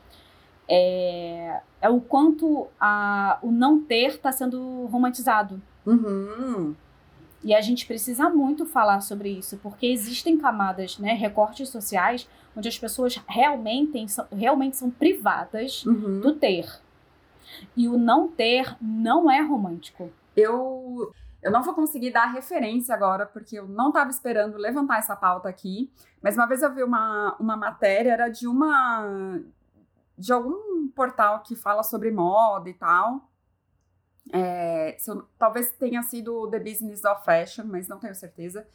É, é o quanto a, o não ter está sendo romantizado. Uhum. E a gente precisa muito falar sobre isso, porque existem camadas, né, recortes sociais, onde as pessoas realmente são, realmente são privadas Uhum. do ter. E o não ter não é romântico. Eu, eu não vou conseguir dar referência agora, porque eu não estava esperando levantar essa pauta aqui. Mas uma vez eu vi uma, uma matéria, era de uma. de algum portal que fala sobre moda e tal. É, eu- talvez tenha sido The Business of Fashion, mas não tenho certeza.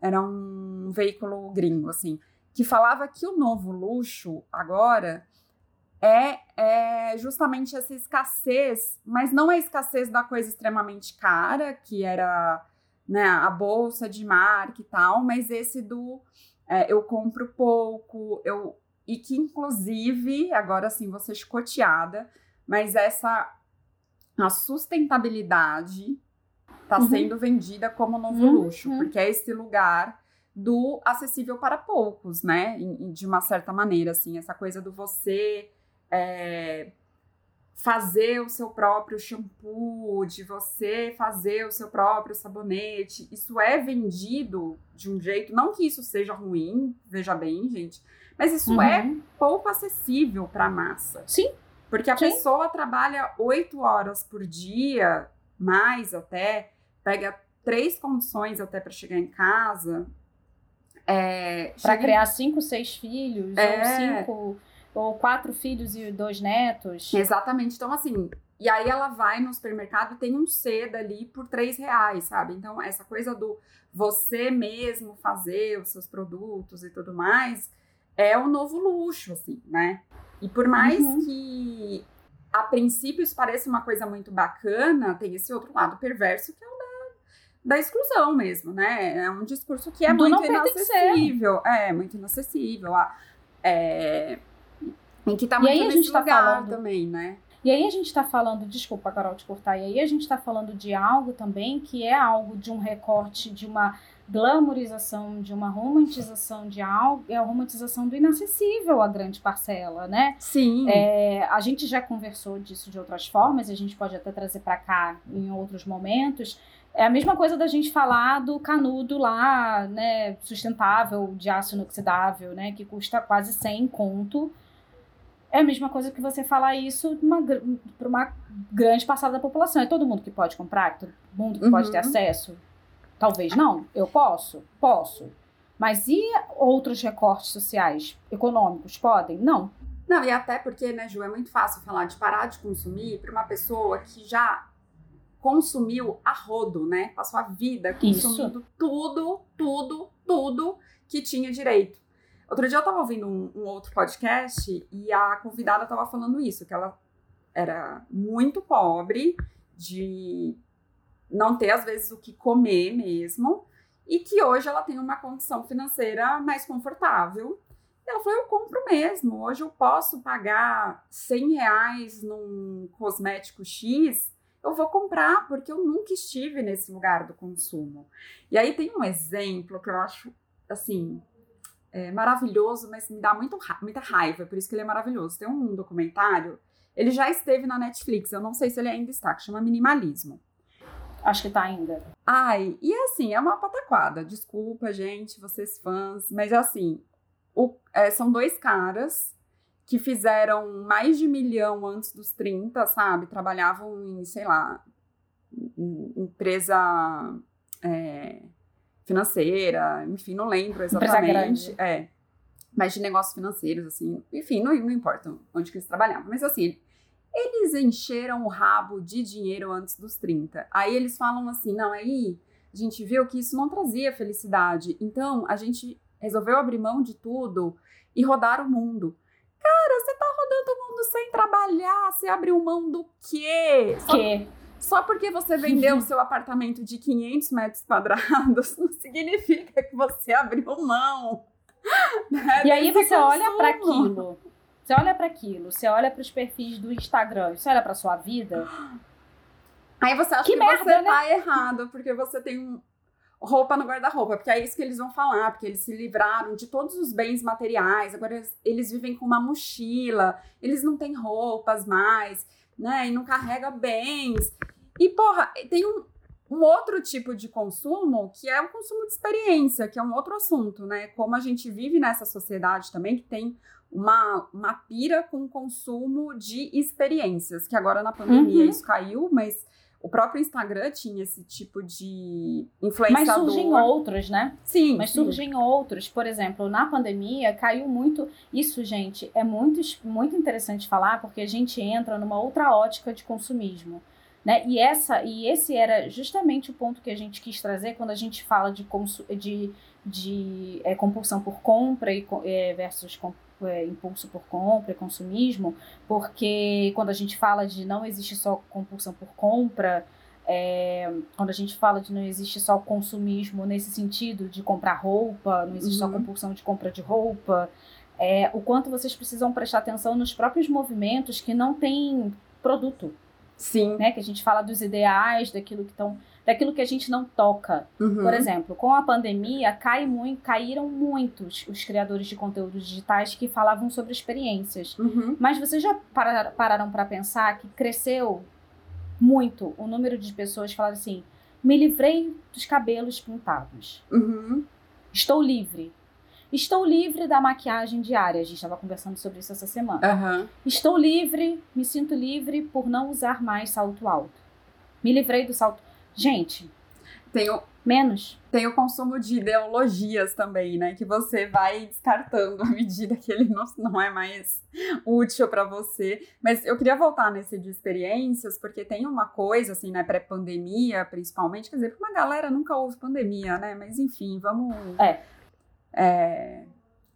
Era um veículo gringo, assim, que falava que o novo luxo agora é, é justamente essa escassez, mas não a escassez da coisa extremamente cara, que era né, a bolsa de marca e tal, mas esse do é, eu compro pouco, eu e que inclusive, agora sim, ser chicoteada, mas essa a sustentabilidade está Uhum. sendo vendida como novo Uhum. luxo, porque é esse lugar do acessível para poucos, né? De uma certa maneira, assim, essa coisa do você é, fazer o seu próprio shampoo, de você fazer o seu próprio sabonete. Isso é vendido de um jeito, não que isso seja ruim, veja bem, gente, mas isso é Uhum. pouco acessível para a massa. Sim. Porque a Sim. pessoa trabalha oito horas por dia, mais até, pega três condições até para chegar em casa. É, Para em- criar cinco, seis filhos, É. ou cinco, ou quatro filhos e dois netos. Exatamente. Então, assim, e aí ela vai no supermercado e tem um seda ali por três reais, sabe? Então, essa coisa do você mesmo fazer os seus produtos e tudo mais é o novo luxo, assim, né? E por mais Uhum. que a princípio isso pareça uma coisa muito bacana, tem esse outro lado perverso que é o da, da exclusão mesmo, né? É um discurso que é Do muito inacessível. É, muito inacessível. Ah, É, em que tá E muito aí a gente tá falando- também, né? E aí a gente está falando, desculpa, Carol, te cortar, e aí a gente está falando de algo também que é algo de um recorte, de uma glamorização, de uma romantização de algo, é a romantização do inacessível a grande parcela, né? Sim. É, a gente já conversou disso de outras formas, a gente pode até trazer para cá em outros momentos. É a mesma coisa da gente falar do canudo lá, né, sustentável, de aço inoxidável, né, que custa quase 100 conto. É a mesma coisa que você falar isso para uma grande parcela da população. É todo mundo que pode comprar? Todo mundo que pode ter Uhum. acesso? Talvez não. Eu posso? Posso. Mas e outros recortes sociais, econômicos? Podem? Não. Não, e até porque, né, Ju, é muito fácil falar de parar de consumir para uma pessoa que já consumiu a rodo, né? Passou a vida Isso. consumindo tudo, tudo, tudo que tinha direito. Outro dia eu tava ouvindo um, um outro podcast e a convidada tava falando isso, que ela era muito pobre, de não ter às vezes o que comer mesmo, e que hoje ela tem uma condição financeira mais confortável. E ela falou: eu compro mesmo. Hoje eu posso pagar 100 reais num cosmético X, eu vou comprar, porque eu nunca estive nesse lugar do consumo. E aí tem um exemplo que eu acho assim. É maravilhoso, mas me dá muito, muita raiva, por isso que ele é maravilhoso. Tem um documentário, ele já esteve na Netflix, eu não sei se ele ainda está, que chama Minimalismo. Acho que tá ainda. Ai, e assim, é uma pataquada. Desculpa, gente, vocês fãs, mas assim, o, é, são dois caras que fizeram mais de milhão antes dos 30, sabe? Trabalhavam em, sei lá, empresa é, financeira, enfim, não lembro exatamente. É, mas de negócios financeiros, assim, enfim, não, não importa onde que eles trabalhavam. Mas assim, eles encheram o rabo de dinheiro antes dos 30. Aí eles falam assim: não, aí a gente viu que isso não trazia felicidade. Então a gente resolveu abrir mão de tudo e rodar o mundo. Cara, você tá rodando o mundo sem trabalhar, você abriu mão do quê? Só, quê? Só porque você vendeu o seu apartamento de 500 metros quadrados não significa que você abriu mão. Né, e aí você olha para aquilo você olha para aquilo, você olha para os perfis do Instagram, você olha para sua vida. Aí você acha que, que merda, você né? tá errado, porque você tem um, roupa no guarda-roupa, porque é isso que eles vão falar, porque eles se livraram de todos os bens materiais, agora eles, eles vivem com uma mochila, eles não têm roupas mais, né? E não carrega bens. E, porra, tem um, um outro tipo de consumo que é o consumo de experiência, que é um outro assunto, né? Como a gente vive nessa sociedade também que tem uma, uma pira com consumo de experiências, que agora na pandemia uhum. isso caiu, mas o próprio Instagram tinha esse tipo de influenciador. Mas surgem outros, né? Sim. Mas sim. surgem outros. Por exemplo, na pandemia caiu muito. Isso, gente, é muito, muito interessante falar, porque a gente entra numa outra ótica de consumismo. Né? E, essa, e esse era justamente o ponto que a gente quis trazer quando a gente fala de, de, de é, compulsão por compra e, é, versus é, impulso por compra e consumismo, porque quando a gente fala de não existe só compulsão por compra, é, quando a gente fala de não existe só consumismo nesse sentido de comprar roupa, não existe uhum. só compulsão de compra de roupa, é, o quanto vocês precisam prestar atenção nos próprios movimentos que não têm produto. Sim. Né? Que a gente fala dos ideais, daquilo que estão daquilo que a gente não toca. Uhum. Por exemplo, com a pandemia, cai muito, caíram muitos os criadores de conteúdos digitais que falavam sobre experiências. Uhum. Mas vocês já pararam para pensar que cresceu muito o número de pessoas que falaram assim: me livrei dos cabelos pintados. Uhum. Estou livre. Estou livre da maquiagem diária. A gente estava conversando sobre isso essa semana. Uhum. Estou livre, me sinto livre por não usar mais salto alto. Me livrei do salto. Gente, tem o, menos. Tem o consumo de ideologias também, né? Que você vai descartando à medida que ele não, não é mais útil para você. Mas eu queria voltar nesse de experiências, porque tem uma coisa, assim, né? Pré-pandemia, principalmente. Quer dizer, uma galera nunca houve pandemia, né? Mas enfim, vamos. É. é...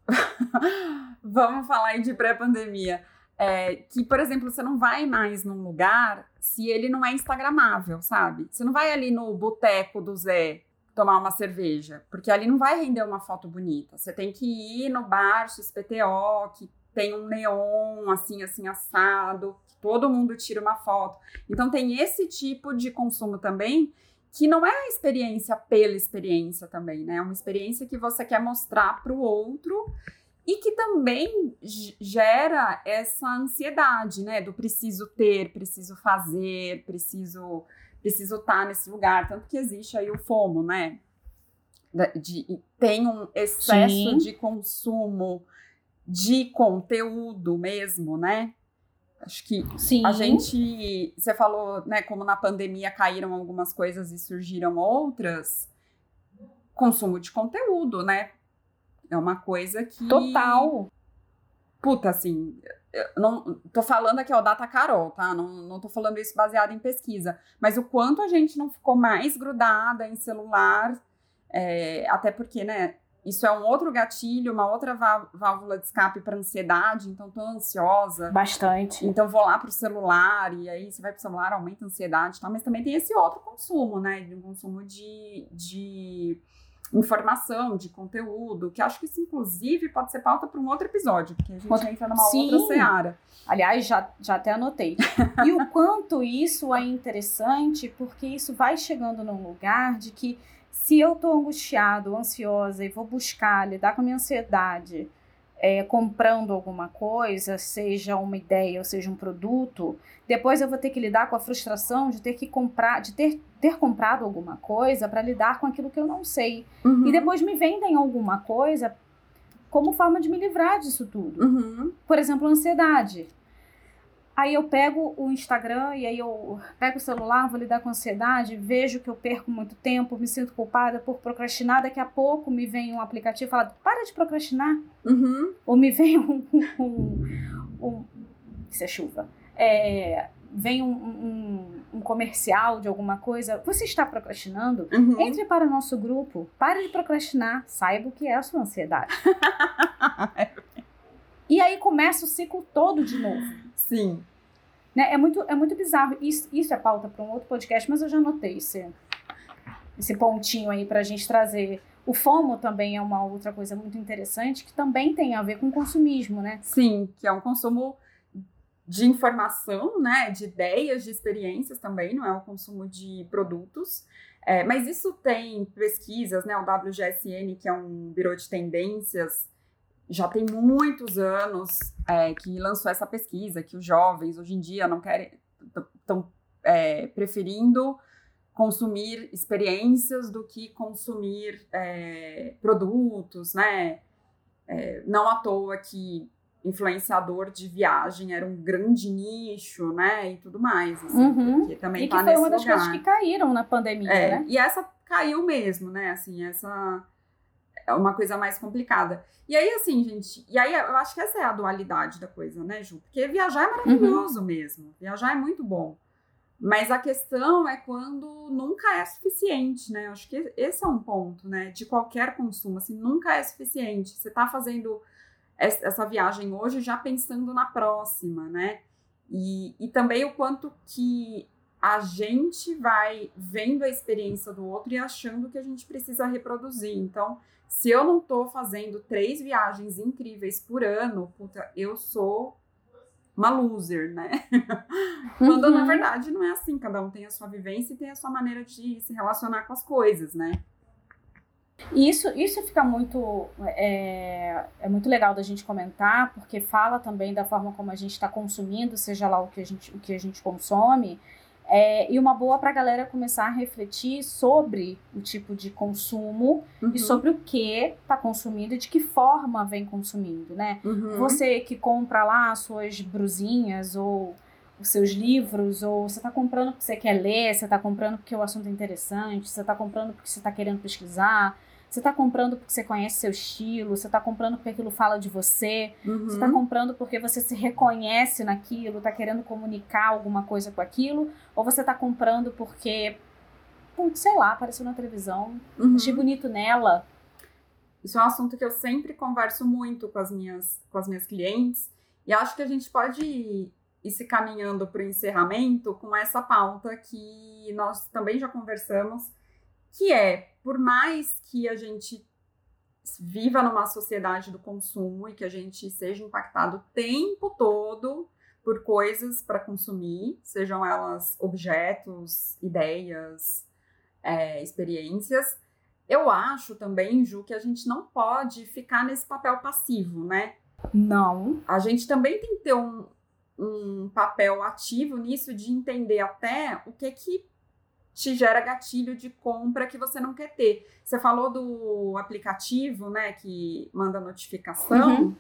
vamos falar aí de pré-pandemia. É, que, por exemplo, você não vai mais num lugar se ele não é instagramável, sabe? Você não vai ali no boteco do Zé tomar uma cerveja, porque ali não vai render uma foto bonita. Você tem que ir no bar XPTO, que tem um neon assim, assim, assado, que todo mundo tira uma foto. Então tem esse tipo de consumo também, que não é a experiência pela experiência também, né? É uma experiência que você quer mostrar para o outro e que também gera essa ansiedade, né? Do preciso ter, preciso fazer, preciso preciso estar tá nesse lugar. Tanto que existe aí o FOMO, né? De, tem um excesso Sim. de consumo de conteúdo mesmo, né? Acho que Sim. a gente. Você falou, né, como na pandemia caíram algumas coisas e surgiram outras. Consumo de conteúdo, né? É uma coisa que. Total. Puta, assim. Eu não tô falando aqui, ó, data Carol, tá? Não, não tô falando isso baseado em pesquisa. Mas o quanto a gente não ficou mais grudada em celular, é, até porque, né? Isso é um outro gatilho, uma outra válvula de escape para ansiedade. Então, tô ansiosa. Bastante. Então, vou lá pro celular, e aí você vai pro celular, aumenta a ansiedade, tá? mas também tem esse outro consumo, né? Um consumo de, de informação, de conteúdo, que acho que isso, inclusive, pode ser pauta para um outro episódio, porque a gente entra numa Sim. outra seara. Aliás, já, já até anotei. e o quanto isso é interessante, porque isso vai chegando num lugar de que se eu estou angustiado, ansiosa e vou buscar lidar com a minha ansiedade, é, comprando alguma coisa, seja uma ideia ou seja um produto, depois eu vou ter que lidar com a frustração de ter que comprar, de ter, ter comprado alguma coisa para lidar com aquilo que eu não sei. Uhum. E depois me vendem alguma coisa como forma de me livrar disso tudo. Uhum. Por exemplo, ansiedade. Aí eu pego o Instagram e aí eu pego o celular, vou lidar com ansiedade, vejo que eu perco muito tempo, me sinto culpada por procrastinar. Daqui a pouco me vem um aplicativo e fala: para de procrastinar. Uhum. Ou me vem um. um, um isso é chuva. É, vem um, um, um, comercial de alguma coisa, você está procrastinando? Uhum. Entre para o nosso grupo, pare de procrastinar, saiba o que é a sua ansiedade. e aí começa o ciclo todo de novo. Sim. Né? É, muito, é muito bizarro. Isso, isso é pauta para um outro podcast, mas eu já notei esse, esse pontinho aí para a gente trazer. O FOMO também é uma outra coisa muito interessante que também tem a ver com consumismo, né? Sim, que é um consumo de informação, né, de ideias, de experiências também, não é um consumo de produtos. É, mas isso tem pesquisas, né, o WGSN, que é um birô de tendências, já tem muitos anos é, que lançou essa pesquisa, que os jovens hoje em dia não querem, estão é, preferindo consumir experiências do que consumir é, produtos, né? É, não à toa que influenciador de viagem era um grande nicho, né? E tudo mais. Assim, uhum. que também e tá que foi uma das lugar. coisas que caíram na pandemia, é, né? E essa caiu mesmo, né? Assim, essa é uma coisa mais complicada. E aí, assim, gente, e aí eu acho que essa é a dualidade da coisa, né, Ju? Porque viajar é maravilhoso uhum. mesmo. Viajar é muito bom. Mas a questão é quando nunca é suficiente, né? Eu acho que esse é um ponto, né? De qualquer consumo, assim, nunca é suficiente. Você tá fazendo essa viagem hoje já pensando na próxima, né? E, e também o quanto que a gente vai vendo a experiência do outro e achando que a gente precisa reproduzir. Então, se eu não tô fazendo três viagens incríveis por ano, puta, eu sou uma loser, né? Quando uhum. na verdade não é assim, cada um tem a sua vivência e tem a sua maneira de se relacionar com as coisas, né? Isso, isso fica muito é, é muito legal da gente comentar, porque fala também da forma como a gente está consumindo, seja lá o que a gente, o que a gente consome, é, e uma boa para a galera começar a refletir sobre o tipo de consumo uhum. e sobre o que está consumindo e de que forma vem consumindo, né? Uhum. Você que compra lá suas brusinhas ou os seus livros, ou você está comprando porque você quer ler, você está comprando porque o assunto é interessante, você está comprando porque você está querendo pesquisar, você está comprando porque você conhece seu estilo, você está comprando porque aquilo fala de você, uhum. você está comprando porque você se reconhece naquilo, está querendo comunicar alguma coisa com aquilo, ou você está comprando porque, putz, sei lá, apareceu na televisão, uhum. achei bonito nela. Isso é um assunto que eu sempre converso muito com as minhas, com as minhas clientes, e acho que a gente pode ir, ir se caminhando para o encerramento com essa pauta que nós também já conversamos, que é, por mais que a gente viva numa sociedade do consumo e que a gente seja impactado o tempo todo por coisas para consumir, sejam elas objetos, ideias, é, experiências. Eu acho também, Ju, que a gente não pode ficar nesse papel passivo, né? Não. A gente também tem que ter um, um papel ativo nisso de entender até o que que te gera gatilho de compra que você não quer ter. Você falou do aplicativo, né, que manda notificação. Uhum.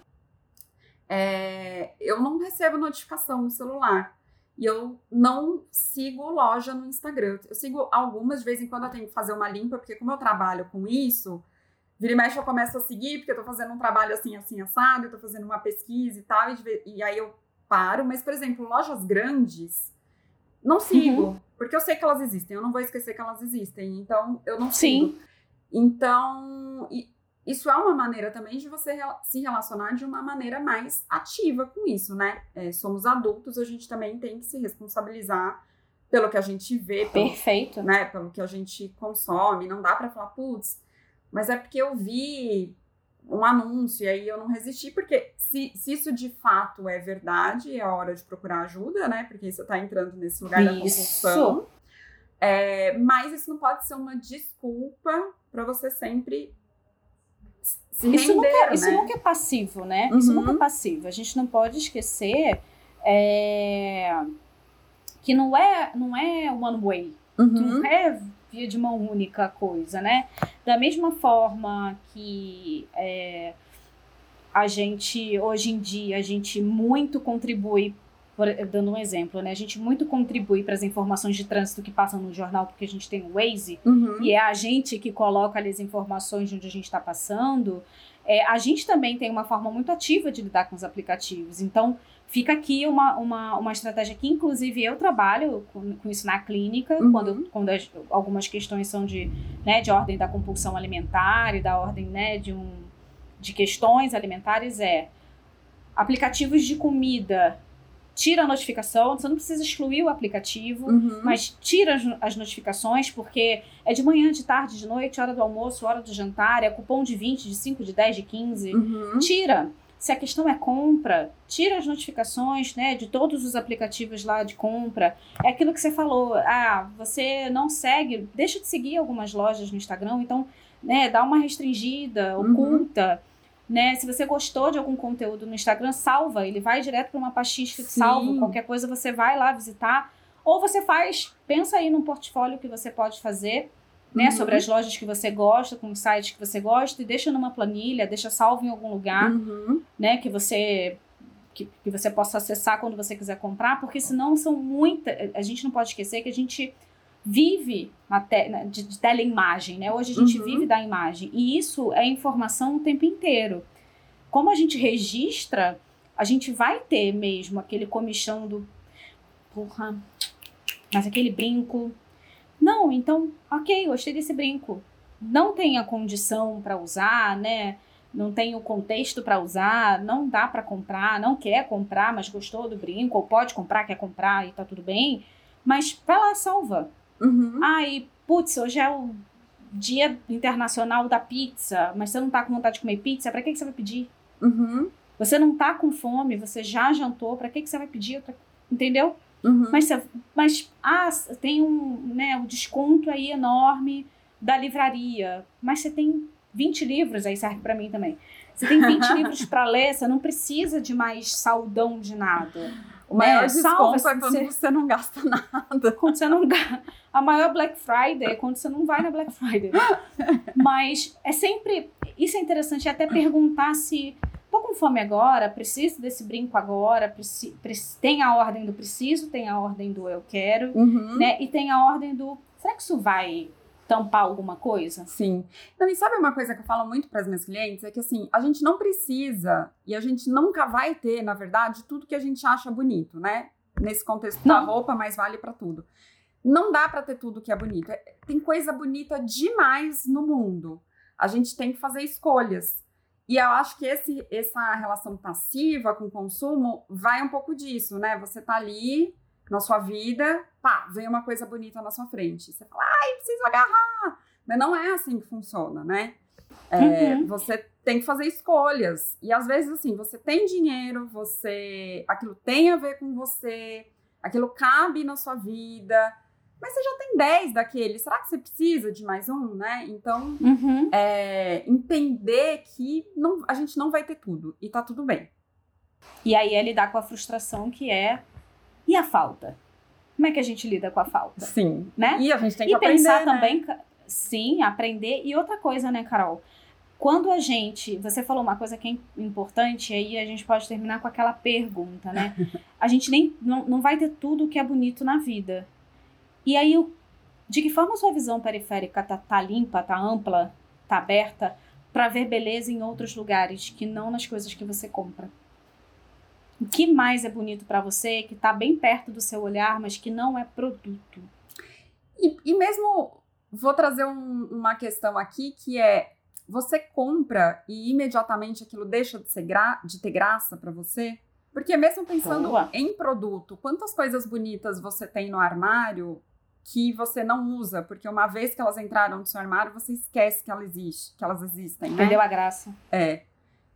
É, eu não recebo notificação no celular. E eu não sigo loja no Instagram. Eu sigo algumas, de vez em quando eu tenho que fazer uma limpa, porque como eu trabalho com isso, vira e mexe eu começo a seguir, porque eu tô fazendo um trabalho assim, assim, assado, eu tô fazendo uma pesquisa e tal, e, e aí eu paro. Mas, por exemplo, lojas grandes, não sigo, uhum. porque eu sei que elas existem, eu não vou esquecer que elas existem, então eu não sigo. Sim. Então, isso é uma maneira também de você se relacionar de uma maneira mais ativa com isso, né? É, somos adultos, a gente também tem que se responsabilizar pelo que a gente vê. Pelo, Perfeito. Né, pelo que a gente consome. Não dá para falar, putz, mas é porque eu vi um anúncio e aí eu não resisti, porque se, se isso de fato é verdade, é hora de procurar ajuda, né? Porque você tá entrando nesse lugar isso. da compulsão. É, mas isso não pode ser uma desculpa para você sempre se render, isso, nunca, né? isso nunca é passivo, né? Uhum. Isso nunca é passivo. A gente não pode esquecer é, que não é, não é one way. Uhum. Não é via de mão única a coisa, né? Da mesma forma que é, a gente, hoje em dia, a gente muito contribui por, dando um exemplo, né? A gente muito contribui para as informações de trânsito que passam no jornal, porque a gente tem o Waze, uhum. e é a gente que coloca ali as informações de onde a gente está passando. É, a gente também tem uma forma muito ativa de lidar com os aplicativos. Então, fica aqui uma, uma, uma estratégia que, inclusive, eu trabalho com, com isso na clínica, uhum. quando, quando as, algumas questões são de, né, de ordem da compulsão alimentar e da ordem né, de, um, de questões alimentares, é aplicativos de comida tira a notificação, você não precisa excluir o aplicativo, uhum. mas tira as, notificações, porque é de manhã, de tarde, de noite, hora do almoço, hora do jantar, é cupom de 20, de 5, de 10, de 15. Uhum. Tira. Se a questão é compra, tira as notificações, né, de todos os aplicativos lá de compra. É aquilo que você falou, ah, você não segue, deixa de seguir algumas lojas no Instagram, então, né, dá uma restringida, uhum. oculta né? Se você gostou de algum conteúdo no Instagram, salva, ele vai direto para uma pastinha escrito salvo, qualquer coisa você vai lá visitar, ou você faz, pensa aí num portfólio que você pode fazer, né, uhum. sobre as lojas que você gosta, com os sites que você gosta, e deixa numa planilha, deixa salvo em algum lugar, uhum. né, que você que, que você possa acessar quando você quiser comprar, porque senão são muitas, a gente não pode esquecer que a gente vive te, de, de teleimagem, né? Hoje a gente uhum. vive da imagem. E isso é informação o tempo inteiro. Como a gente registra, a gente vai ter mesmo aquele comichão do. Porra, mas aquele brinco. Não, então, ok, gostei desse brinco. Não tem a condição para usar, né? Não tem o contexto para usar, não dá para comprar, não quer comprar, mas gostou do brinco, ou pode comprar, quer comprar e tá tudo bem. Mas vai lá, salva Uhum. Ai, putz, hoje é o dia internacional da pizza, mas você não tá com vontade de comer pizza, para que, que você vai pedir? Uhum. Você não tá com fome, você já jantou, para que, que você vai pedir? Entendeu? Uhum. Mas, mas ah, tem um, né, um desconto aí enorme da livraria, mas você tem 20 livros, aí serve para mim também. Você tem 20 livros para ler, você não precisa de mais saudão de nada. O maior é, desconto é quando você... você não gasta nada. Quando você não A maior Black Friday é quando você não vai na Black Friday. Mas é sempre. Isso é interessante até perguntar se. Tô com fome agora, preciso desse brinco agora, preci, tem a ordem do preciso, tem a ordem do eu quero, uhum. né? E tem a ordem do será que isso vai tampar alguma coisa? Sim. Não, e sabe uma coisa que eu falo muito para as minhas clientes? É que assim, a gente não precisa e a gente nunca vai ter, na verdade, tudo que a gente acha bonito, né? Nesse contexto não. da roupa, mas vale para tudo. Não dá para ter tudo que é bonito. É, tem coisa bonita demais no mundo. A gente tem que fazer escolhas. E eu acho que esse, essa relação passiva com o consumo vai um pouco disso, né? Você tá ali na sua vida, pá, vem uma coisa bonita na sua frente. Você fala, ai, preciso agarrar. Mas não é assim que funciona, né? É, uhum. Você tem que fazer escolhas. E às vezes, assim, você tem dinheiro, você. aquilo tem a ver com você, aquilo cabe na sua vida. Mas você já tem 10 daqueles, será que você precisa de mais um, né? Então, uhum. é, entender que não, a gente não vai ter tudo e tá tudo bem. E aí é lidar com a frustração que é e a falta? Como é que a gente lida com a falta? Sim. Né? E a gente tem que e aprender, pensar né? também, sim, aprender. E outra coisa, né, Carol? Quando a gente, você falou uma coisa que é importante, aí a gente pode terminar com aquela pergunta, né? A gente nem não, não vai ter tudo que é bonito na vida. E aí, de que forma a sua visão periférica tá, tá limpa, tá ampla, tá aberta para ver beleza em outros lugares que não nas coisas que você compra? O que mais é bonito para você, que está bem perto do seu olhar, mas que não é produto? E, e mesmo vou trazer um, uma questão aqui que é você compra e imediatamente aquilo deixa de, ser gra de ter graça para você? Porque mesmo pensando Boa. em produto, quantas coisas bonitas você tem no armário que você não usa, porque uma vez que elas entraram no seu armário, você esquece que elas existem, que elas existem, né? Perdeu a graça. É.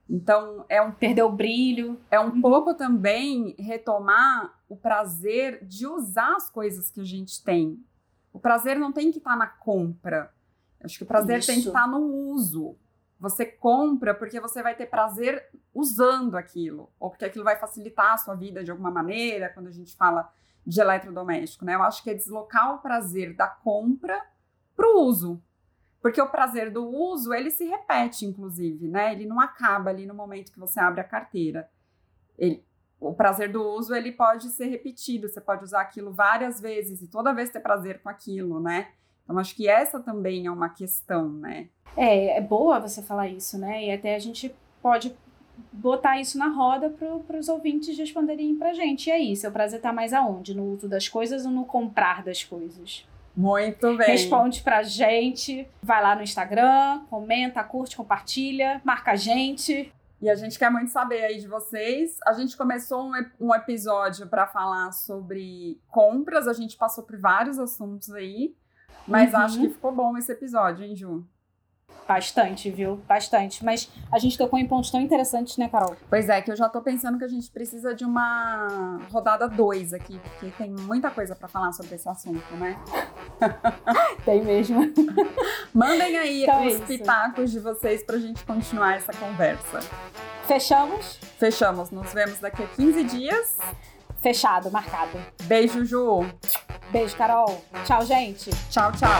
Então, é um perdeu o brilho. É um pouco também retomar o prazer de usar as coisas que a gente tem. O prazer não tem que estar tá na compra. Acho que o prazer Isso. tem que estar tá no uso. Você compra porque você vai ter prazer usando aquilo, ou porque aquilo vai facilitar a sua vida de alguma maneira, quando a gente fala de eletrodoméstico, né? Eu acho que é deslocar o prazer da compra para o uso. Porque o prazer do uso, ele se repete, inclusive, né? Ele não acaba ali no momento que você abre a carteira. Ele, o prazer do uso, ele pode ser repetido. Você pode usar aquilo várias vezes e toda vez ter prazer com aquilo, né? Então, acho que essa também é uma questão, né? É, é boa você falar isso, né? E até a gente pode botar isso na roda para os ouvintes responderem para gente. E aí, seu prazer está mais aonde? No uso das coisas ou no comprar das coisas? Muito bem. Responde pra gente, vai lá no Instagram, comenta, curte, compartilha, marca a gente. E a gente quer muito saber aí de vocês. A gente começou um, um episódio para falar sobre compras, a gente passou por vários assuntos aí, mas uhum. acho que ficou bom esse episódio, hein, Ju? Bastante, viu? Bastante. Mas a gente tocou em pontos tão interessantes, né, Carol? Pois é, que eu já tô pensando que a gente precisa de uma rodada 2 aqui, porque tem muita coisa para falar sobre esse assunto, né? tem mesmo. Mandem aí então é os é pitacos de vocês pra gente continuar essa conversa. Fechamos? Fechamos. Nos vemos daqui a 15 dias. Fechado, marcado. Beijo, Ju. Beijo, Carol. Tchau, gente. Tchau, tchau.